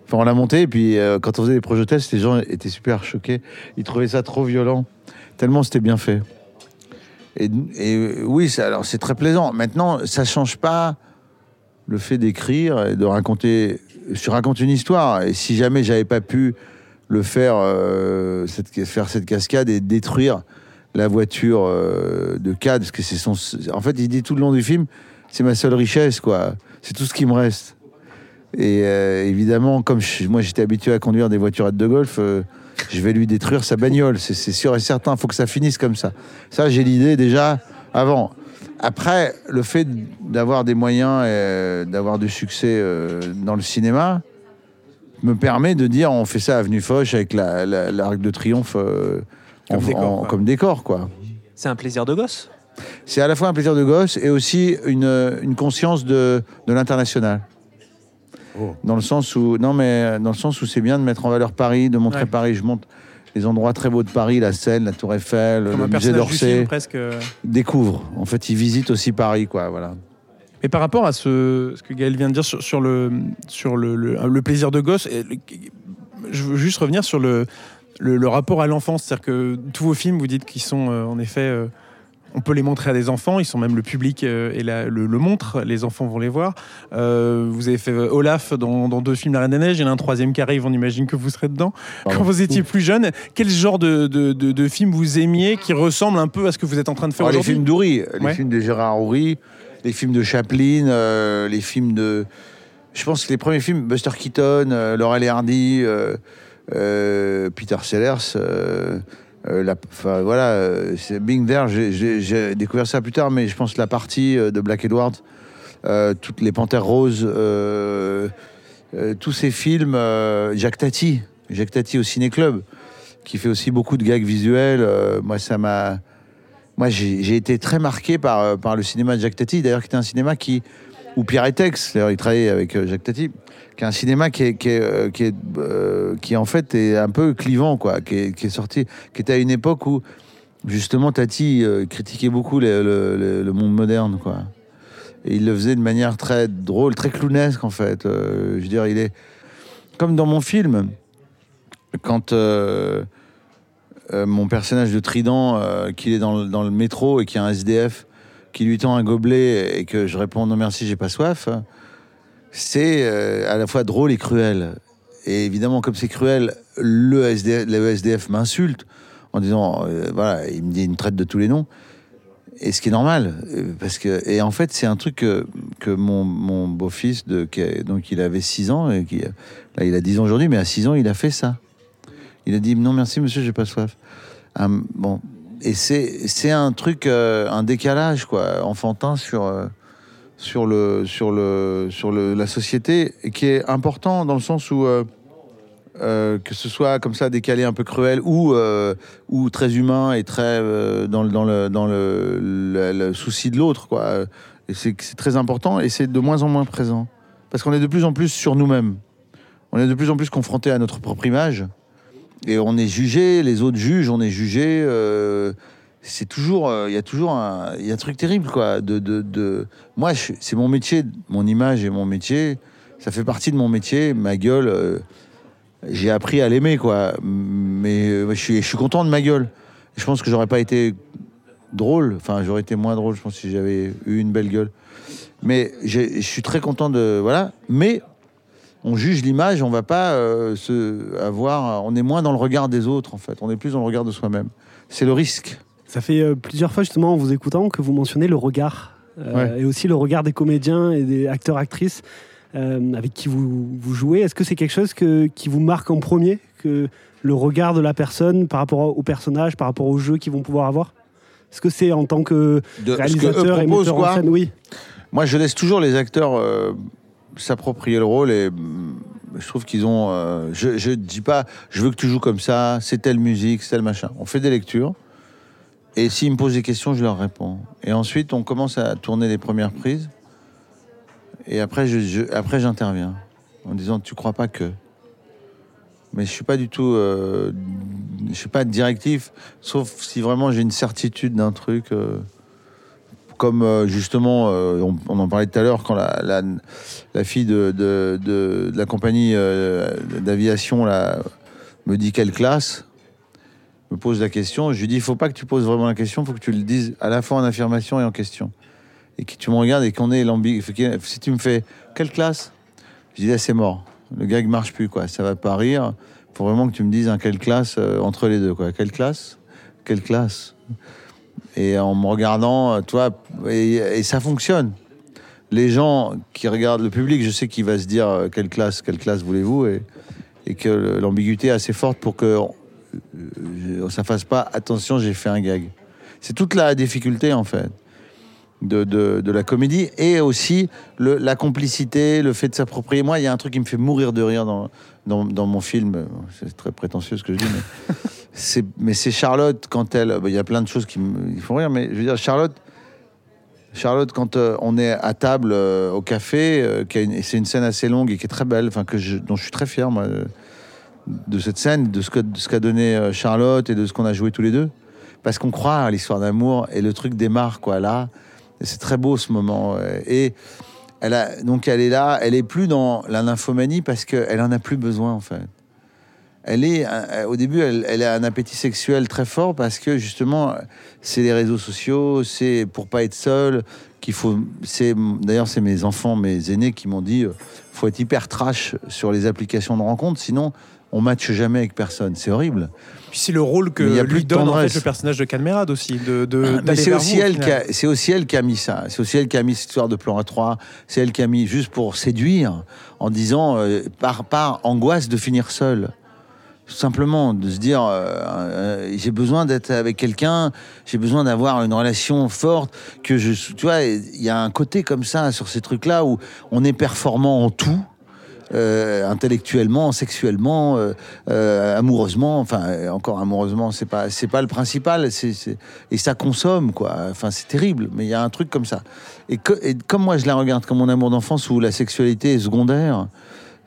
Enfin, on l'a monté, et puis euh, quand on faisait des projets tests, les gens étaient super choqués. Ils trouvaient ça trop violent, tellement c'était bien fait. Et, euh, oui, alors c'est très plaisant. Maintenant, ça change pas le fait d'écrire et de raconter. Je raconte une histoire, et si jamais j'avais pas pu le faire, faire cette cascade et détruire la voiture euh, de Cad, parce que c'est son. En fait, il dit tout le long du film, c'est ma seule richesse, quoi. C'est tout ce qui me reste. Et euh, évidemment, comme je- moi j'étais habitué à conduire des voiturettes de golf, euh, je vais lui détruire sa bagnole. C'est sûr et certain. Il faut que ça finisse comme ça. Ça, j'ai l'idée déjà avant. Après, le fait d'avoir des moyens, et d'avoir du succès dans le cinéma, me permet de dire on fait ça à Avenue Foch avec la- la- l'Arc de Triomphe Comme en- décor, en- quoi. comme décor, quoi. C'est un plaisir de gosse. C'est à la fois un plaisir de gosse et aussi une, une conscience de, de l'international. Oh. Dans le sens où non mais dans le sens où c'est bien de mettre en valeur Paris, de montrer Ouais. Paris. Je montre les endroits très beaux de Paris, la Seine, la Tour Eiffel, Comme le un musée personnage du film d'Orsay. presque. euh. Découvre. En fait, ils visitent aussi Paris, quoi. Voilà. Mais par rapport à ce, ce que Gaël vient de dire sur, sur le, sur le, le, le plaisir de gosse, je veux juste revenir sur le, le, le rapport à l'enfance. C'est-à-dire que tous vos films, vous dites qu'ils sont euh, en effet. euh, on peut les montrer à des enfants, ils sont même le public euh, et la- le, le montre, les enfants vont les voir. Vous avez fait Olaf dans, dans deux films La Reine des Neiges, il y en a un troisième qui arrive, on imagine que vous serez dedans. Pardon. Quand vous étiez plus jeune, quel genre de, de, de, de film vous aimiez qui ressemble un peu à ce que vous êtes en train de faire les aujourd'hui films d'Houry, les Ouais. films de Gérard Houry, les films de Chaplin, euh, les films de. Je pense que les premiers films, Buster Keaton, euh, Laurel et Hardy, euh, Peter Sellers. euh, euh, la, voilà, euh, c'est Being There, j'ai- découvert ça plus tard, mais je pense la partie euh, de Black Edward, euh, toutes les Panthères Roses, euh, euh, tous ces films, euh, Jacques Tati, Jacques Tati au Ciné Club, qui fait aussi beaucoup de gags visuels. euh, moi, ça m'a. Moi, j'ai été très marqué par, euh, par le cinéma de Jacques Tati, d'ailleurs, qui était un cinéma qui. Ou Pierre Etex, d'ailleurs, il travaillait avec euh, Jacques Tati, qui est un cinéma qui est, qui est, euh, euh, qui, en fait, est un peu clivant, quoi, qui est, sorti, qui était à une époque où, justement, Tati critiquait beaucoup le, monde moderne, quoi. Et il le faisait de manière très drôle, très clownesque en fait. Je veux dire, il est comme dans mon film, quand mon personnage de Trident, qu'il est dans, le- dans le métro et qu'il y a un SDF qui lui tend un gobelet et que je réponds non merci, j'ai pas soif, c'est euh, à la fois drôle et cruel. Et évidemment, comme c'est cruel, le SDF, m'insulte en disant, euh, voilà, il me dit, me traite de tous les noms. Et ce qui est normal, euh, parce que et en fait c'est un truc que, que mon, mon beau-fils de qui donc il avait 6 ans et qui là il a 10 ans aujourd'hui, mais à 6 ans il a fait ça. Il a dit non merci monsieur j'ai pas soif. Hum, bon et c'est un truc euh, un décalage quoi enfantin sur euh, sur le sur le sur le, la société qui est important dans le sens où euh, que ce soit comme ça décalé un peu cruel ou ou très humain et très dans le dans le le, le- souci de l'autre quoi. Et c'est très important et c'est de moins en moins présent. Parce qu'on est de plus en plus sur nous-mêmes. On est de plus en plus confronté à notre propre image et on est jugé les autres jugent on est jugé euh, c'est toujours euh, il y a toujours un y a un truc terrible quoi de de, de... moi c'est mon métier mon image et mon métier ça fait partie de mon métier ma gueule euh, j'ai appris à l'aimer, quoi. Mais je, suis, je suis content de ma gueule. Je pense que j'aurais pas été drôle. Enfin, j'aurais été moins drôle, je pense, si j'avais eu une belle gueule. Mais je suis très content de. Voilà. Mais on juge l'image, on va pas euh, se avoir. On est moins dans le regard des autres, en fait. On est plus dans le regard de soi-même. C'est le risque. Ça fait euh, plusieurs fois justement en vous écoutant que vous mentionnez le regard euh, et aussi le regard des comédiens et des acteurs-actrices euh, avec qui vous, vous jouez. Est-ce que c'est quelque chose que, qui vous marque en premier que le regard de la personne par rapport au personnage, par rapport au jeu qu'ils vont pouvoir avoir? Est-ce que c'est en tant que De, ce que réalisateur et metteur en quoi. scène? Oui. Moi, je laisse toujours les acteurs s'approprier le rôle et mm, je trouve qu'ils ont. euh, je, je dis pas, je veux que tu joues comme ça, c'est telle musique, c'est tel machin. On fait des lectures et s'ils me posent des questions, je leur réponds. Et ensuite, on commence à tourner les premières prises et après, je, j'interviens en disant, tu crois pas que. Mais je suis pas du tout, euh, je suis pas directif, sauf si vraiment j'ai une certitude d'un truc. euh, comme euh, justement, euh, on, en parlait tout à l'heure, quand la, fille de, la compagnie euh, d'aviation me dit quelle classe, me pose la question, je lui dis, il faut pas que tu poses vraiment la question, il faut que tu le dises à la fois en affirmation et en question. Et que tu me regardes et qu'on est l'ambi... Si tu me fais, quelle classe? Je dis, là, c'est mort. Le gag marche plus, quoi. Ça va pas rire. faut vraiment que tu me dises un quelle classe entre les deux, quoi. Quelle classe? Quelle classe? Et en me regardant, euh, toi, et, et ça fonctionne. Les gens qui regardent le public, je sais qu'il va se dire euh, quelle classe, quelle classe voulez-vous, et, que l'ambiguïté est assez forte pour que euh, ça fasse pas attention, j'ai fait un gag. C'est toute la difficulté en fait de, de, la comédie et aussi la complicité, le fait de s'approprier. Moi, il y a un truc qui me fait mourir de rire dans, dans, dans mon film. C'est très prétentieux ce que je dis, mais mais c'est Charlotte quand elle. bah, Il y a plein de choses qui me font rire, mais je veux dire Charlotte. Charlotte, quand euh, on est à table euh, au café, euh, c'est une scène assez longue et qui est très belle, enfin que dont je suis très fier moi, de cette scène, de ce qu'a donné Charlotte et de ce qu'on a joué tous les deux, parce qu'on croit à l'histoire d'amour et le truc démarre quoi là. C'est très beau ce moment et elle a donc elle est là, elle est plus dans la nymphomanie parce qu'elle en a plus besoin en fait. Elle est euh, au début, elle, elle a un appétit sexuel très fort parce que justement, c'est les réseaux sociaux, c'est pour pas être seule qu'il faut. C'est d'ailleurs c'est mes enfants, mes aînés qui m'ont dit, euh, faut être hyper trash sur les applications de rencontres, sinon on matche jamais avec personne. C'est horrible. Puis c'est le rôle que y a lui donne en fait le personnage de Canmerade aussi, de, de Mais c'est aussi au aussi elle qui a mis ça. C'est aussi elle qui a mis cette histoire de plan A3. C'est elle qui a mis juste pour séduire, en disant euh, par par angoisse de finir seule. Simplement de se dire euh, euh, j'ai besoin d'être avec quelqu'un, j'ai besoin d'avoir une relation forte. Que je, tu vois, il y a un côté comme ça sur ces trucs-là où on est performant en tout. euh, intellectuellement, sexuellement, amoureusement, enfin encore amoureusement, c'est pas c'est pas le principal, c'est et ça consomme quoi. Enfin c'est terrible, mais il y a un truc comme ça. Et, et comme moi je la regarde comme mon amour d'enfance où la sexualité est secondaire,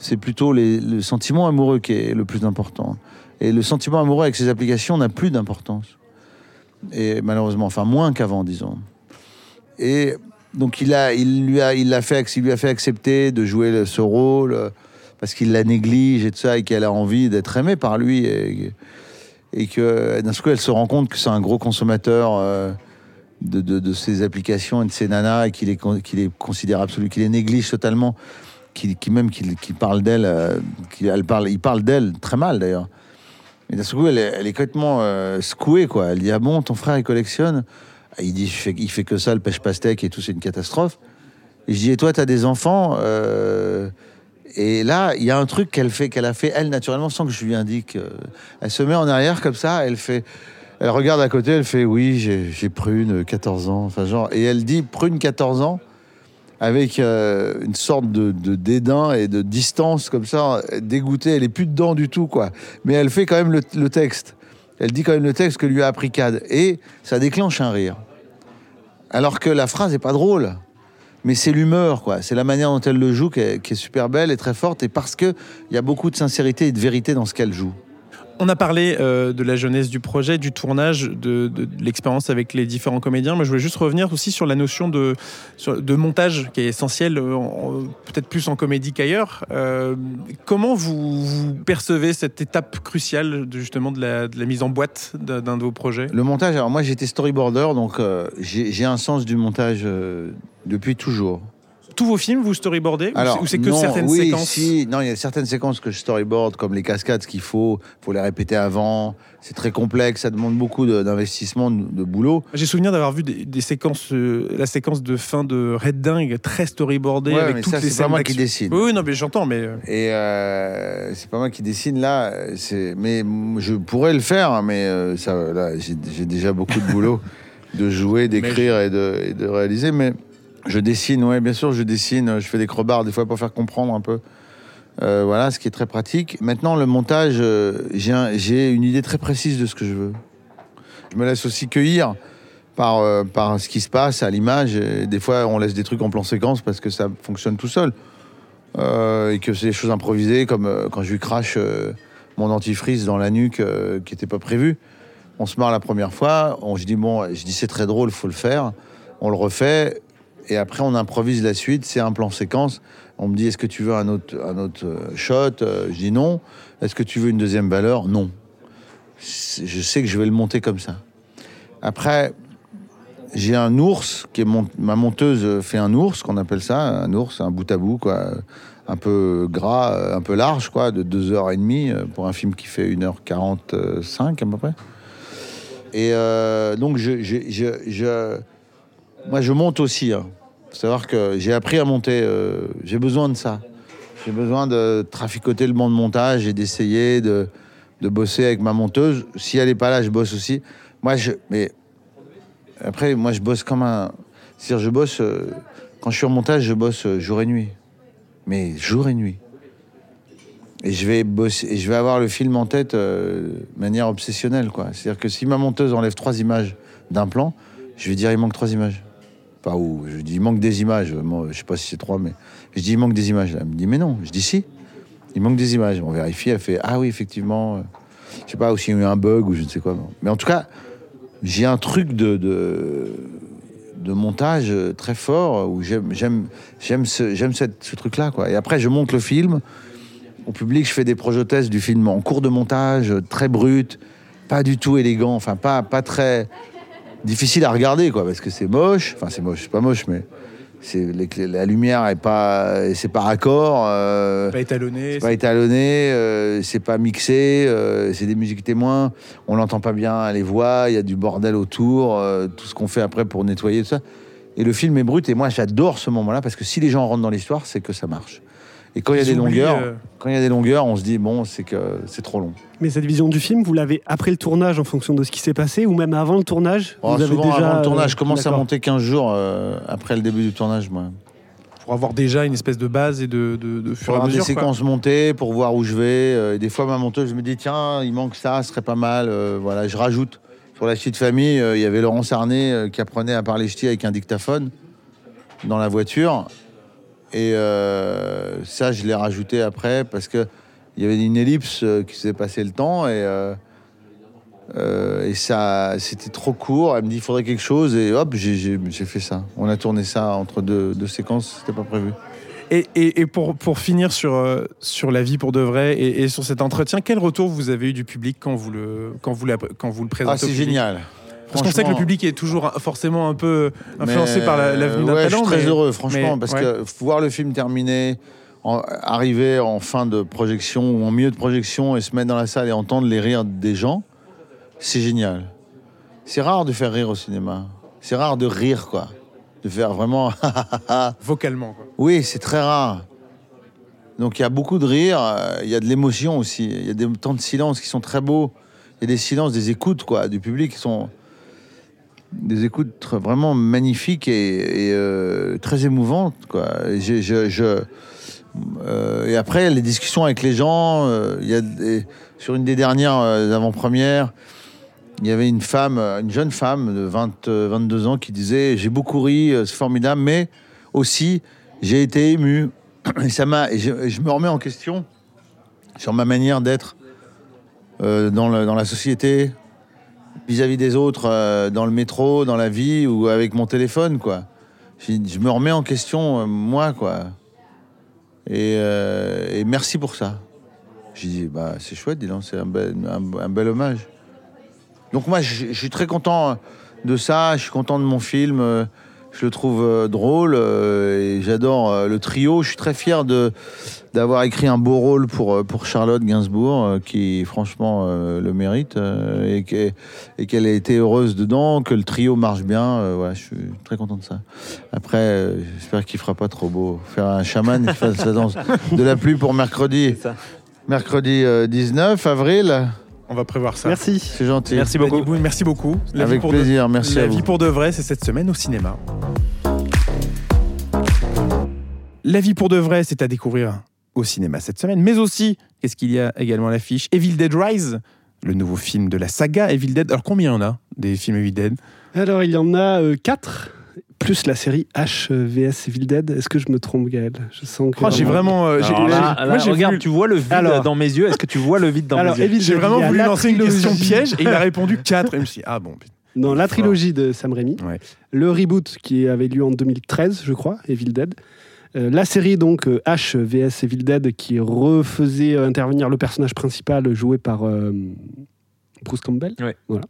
c'est plutôt le sentiment amoureux qui est le plus important. Et le sentiment amoureux avec ces applications n'a plus d'importance. Et malheureusement, enfin moins qu'avant, disons. Et donc il il lui a, il fait, il lui a fait accepter de jouer ce rôle euh, parce qu'il la néglige et tout ça et qu'elle a envie d'être aimée par lui et, que d'un coup elle se rend compte que c'est un gros consommateur euh, de, de, de ces applications et de ces nanas et qu'il les, les considère absolument, qu'il les néglige totalement, qu'il même qu'il parle d'elle, euh, il parle d'elle très mal d'ailleurs. Et d'un coup elle est, elle est complètement euh, secouée quoi. Elle dit ah bon ton frère il collectionne? Il dit, je fais- il fait que ça, le pêche pastèque et tout, c'est une catastrophe. Je dis, et toi, tu as des enfants euh, Et là, il y a un truc qu'elle fait, qu'elle a fait, elle, naturellement, sans que je lui indique. Elle se met en arrière comme ça, elle fait. Elle regarde à côté, elle fait, oui, j'ai prune, 14 ans. Enfin, genre, et elle dit, prune, 14 ans, avec euh, une sorte de, dédain et de distance comme ça, dégoûtée. Elle est plus dedans du tout, quoi. Mais elle fait quand même le, texte. Elle dit quand même le texte que lui a appris Cad. Et ça déclenche un rire. Alors que la phrase est pas drôle. Mais c'est l'humeur, quoi. C'est la manière dont elle le joue qui est, qui est super belle et très forte. Et parce qu'il y a beaucoup de sincérité et de vérité dans ce qu'elle joue. On a parlé euh, de la jeunesse du projet, du tournage, de, l'expérience avec les différents comédiens. Mais je voulais juste revenir aussi sur la notion de, montage qui est essentielle, euh, peut-être plus en comédie qu'ailleurs. Euh, comment vous, percevez cette étape cruciale justement de la, mise en boîte d'un de vos projets Le montage, alors moi j'étais storyboarder, donc j'ai un sens du montage depuis toujours. Tous vos films, vous storyboardez ou Alors, c'est- Ou c'est que non, certaines oui, séquences si, non, il y a certaines séquences que je storyboard, comme les cascades, qu'il faut, faut les répéter avant. C'est très complexe, ça demande beaucoup d'investissement, de, de boulot. J'ai souvenir d'avoir vu des, des séquences, euh, la séquence de fin de Red Dingue très storyboardée Ouais, avec mais toutes ça, les c'est pas moi qui décide. Oui, oui, non, mais j'entends, mais euh, Et euh, c'est pas moi qui dessine là, mais je pourrais le faire, hein, mais ça, là, j'ai j'ai déjà beaucoup de boulot de jouer, d'écrire et de, et de réaliser. Mais je dessine, ouais, bien sûr, je dessine. Je fais des crevards des fois pour faire comprendre un peu. Euh, voilà, ce qui est très pratique. Maintenant, le montage, euh, j'ai un- j'ai une idée très précise de ce que je veux. Je me laisse aussi cueillir par, euh, par ce qui se passe à l'image. Des fois, on laisse des trucs en plan séquence parce que ça fonctionne tout seul. Euh, et que c'est des choses improvisées, comme euh, quand je lui crache euh, mon dentifrice dans la nuque euh, qui n'était pas prévu. On se marre la première fois, on, je dis bon, je dis c'est très drôle, faut le faire. On le refait et après on improvise la suite. C'est un plan séquence. On me dit est-ce que tu veux un autre, un autre euh, shot? Euh, Je dis non. Est-ce que tu veux une deuxième valeur? Non. Je sais que je vais le monter comme ça. Après, j'ai un ours qui est mon- ma monteuse fait un ours qu'on appelle ça un ours un bout à bout quoi un peu gras euh, un peu large quoi de 2h30 euh, pour un film qui fait 1h45 à peu près et donc je, je, je- je- moi je monte aussi hein. Faut savoir que j'ai appris à monter euh, j'ai besoin de ça j'ai besoin de traficoter le banc de montage et d'essayer de, de bosser avec ma monteuse si elle est pas là je bosse aussi moi je mais après, moi, je bosse comme un. C'est-à-dire, je bosse. euh, Quand je suis en montage, je bosse euh, jour et nuit. Mais jour et nuit. Et je vais bosser. Je vais avoir le film en tête de manière obsessionnelle, quoi. C'est-à-dire que si ma monteuse enlève trois images d'un plan, je vais dire il manque trois images. Pas où je dis il manque des images. Moi, je sais pas si c'est trois, mais je dis il manque des images. Elle me dit mais non. Je dis si. Il manque des images. On vérifie. Elle fait ah oui effectivement. Je sais pas aussi y a eu un bug ou je ne sais quoi. Mais en tout cas, j'ai un truc de, de, montage très fort où j'aime ce, ce truc là quoi et après je monte le film au public je fais des projets du film en cours de montage très brut pas du tout élégant enfin pas pas très difficile à regarder quoi parce que c'est moche enfin c'est moche c'est pas moche mais c'est la lumière est pas c'est pas raccord euh, pas étalonné. c'est pas étalonné, euh, c'est pas mixé, euh, c'est des musiques témoins, on n'entend pas bien les voix, il y a du bordel autour, euh, tout ce qu'on fait après pour nettoyer tout ça. Et le film est brut et moi j'adore ce moment-là parce que si les gens rentrent dans l'histoire, c'est que ça marche. Et quand il y a des longueurs, euh, quand il y a des longueurs, on se dit bon, c'est que c'est trop long. Mais cette vision du film, vous l'avez après le tournage en fonction de ce qui s'est passé ou même avant le tournage? Oh, vous avez déjà, avant le tournage, euh, je commence à monter 15 jours euh, après le début du tournage, moi. pour avoir déjà une espèce de base et de, de, de Pour fur et à avoir des quoi. séquences montées, pour voir où je vais. et des fois, ma monteuse, je me dis, tiens, il manque ça, ce serait pas mal. euh, voilà, je rajoute. Sur la ch'ti de famille, euh, il y avait Laurence Arnay euh, qui apprenait à parler ch'ti avec un dictaphone dans la voiture. Et euh, ça, je l'ai rajouté après parce que il y avait une ellipse euh, qui faisait passer le temps. Et, euh, et ça, c'était trop court. Elle me dit, il faudrait quelque chose. Et hop, j'ai- fait ça. On a tourné ça entre deux, deux séquences. C'était pas prévu. Et, et- et pour, pour finir sur, sur la vie pour de vrai et, et sur cet entretien, quel retour vous avez eu du public quand vous le, quand vous la- quand vous le présentez Ah, c'est génial. Parce qu'on sait que le public est toujours forcément un peu influencé par la- l'avenue d'un ouais, talent. Je suis très mais- heureux, franchement, mais- parce ouais. que voir le film terminé, en- arriver en fin de projection ou en milieu de projection et se mettre dans la salle et entendre les rires des gens, c'est génial. C'est rare de faire rire au cinéma. C'est rare de rire, quoi. De faire vraiment. Vocalement. quoi. oui, c'est très rare. Donc il y a beaucoup de rire, euh, il y a de l'émotion aussi. Il y a des temps de silence qui sont très beaux. Il y a des silences, des écoutes, quoi, du public qui sont des écoutes vraiment magnifiques et, euh, très émouvantes, quoi. Euh, et après, les discussions avec les gens, euh, y a sur une des dernières avant-premières, il y avait une femme, une jeune femme de 20, euh, 22 ans qui disait J'ai beaucoup ri, c'est formidable, mais aussi j'ai été ému. Et ça m'a, je, me remets en question sur ma manière d'être dans la société, vis-à-vis des autres, euh, dans le métro, dans la vie ou avec mon téléphone, quoi. Je, me remets en question, euh, moi, quoi. Et, euh, et merci pour ça. J'ai dit, bah, c'est chouette, dis donc, c'est un bel, un- bel hommage. Donc moi, je, suis très content de ça, je suis content de mon film, je le trouve euh, drôle euh, et j'adore euh, le trio. Je suis très fier de d'avoir écrit un beau rôle pour, pour Charlotte Gainsbourg, qui franchement le mérite, et qu'elle ait été heureuse dedans, que le trio marche bien. voilà, je suis très content de ça. Après, j'espère qu'il fera pas trop beau. Faire un chaman qui fasse la danse de la pluie pour mercredi. Mercredi euh, 19 avril. On va prévoir ça. Merci. C'est gentil. Merci beaucoup. Boone, merci beaucoup. La vie Avec pour de- plaisir. Merci La à vie vous. pour de vrai, c'est cette semaine au cinéma. La vie pour de vrai, c'est à découvrir au cinéma cette semaine. Mais aussi, qu'est-ce qu'il y a également à l'affiche? Evil Dead Rise, le nouveau film de la saga Evil Dead. Alors combien il y en a des films Evil Dead? Alors, il y en a euh, quatre, plus la série H euh, VS Evil Dead. Est-ce que je me trompe, Gaël? Je sens que. Oh, J'ai vraiment. euh, j'ai- Alors là, j'ai- là, moi, j'ai regarde, voulu- tu vois le vide Alors. dans mes yeux. Est-ce que tu vois le vide dans Alors, mes yeux? J'ai vraiment voulu la lancer une question trilogie. piège et il a répondu 4. Et je me suis dit, ah bon. Dans la trilogie de Sam Raimi. Ouais. Le reboot qui avait lieu en 2013, je crois, Evil Dead. Euh, la série donc euh, H VS Evil Dead qui refaisait intervenir le personnage principal joué par euh, Bruce Campbell. Ouais. Voilà.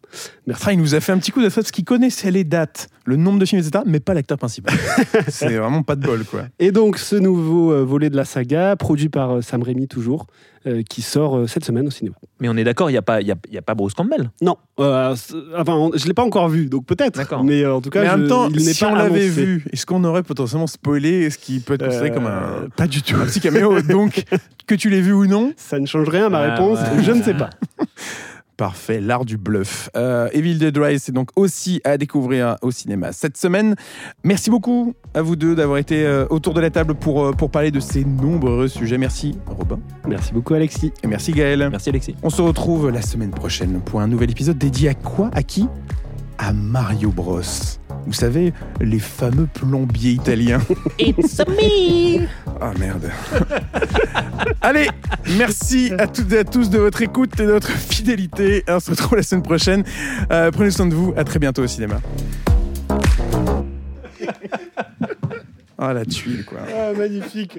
Merci. Enfin, il nous a fait un petit coup de parce qu'il connaissait les dates, le nombre de films, etc., mais pas l'acteur principal. c'est vraiment pas de bol, quoi. Et donc ce nouveau euh, volet de la saga, produit par euh, Sam Raimi toujours, euh, qui sort euh, cette semaine au cinéma. Mais on est d'accord, il n'y a, pas- il y a, il y a pas Bruce Campbell. Non, euh, enfin on- je l'ai pas encore vu, donc peut-être. D'accord. Mais euh, en tout cas, mais en je- même temps, il si pas on l'avait vu, est-ce qu'on aurait potentiellement spoilé ce qui peut être considéré Euh, comme un, pas du tout. un petit caméo Donc, que tu l'aies vu ou non, Ça ne change rien à ma Ah, réponse. ouais. Je ne sais pas. Parfait, l'art du bluff. Euh, Evil Dead Rise, c'est donc aussi à découvrir au cinéma cette semaine. Merci beaucoup à vous deux d'avoir été euh, autour de la table pour, euh, pour parler de ces nombreux sujets. Merci Robin Merci beaucoup, Alexis. et merci Gaël. Merci Alexis. On se retrouve la semaine prochaine pour un nouvel épisode dédié à quoi? À qui? À Mario Bros. Vous savez, les fameux plombiers italiens. It's me. Ah merde. Allez, merci à toutes et à tous de votre écoute et de votre fidélité. On se retrouve la semaine prochaine. Euh, prenez soin de vous. À très bientôt au cinéma. Ah la tuile quoi. Ah, magnifique.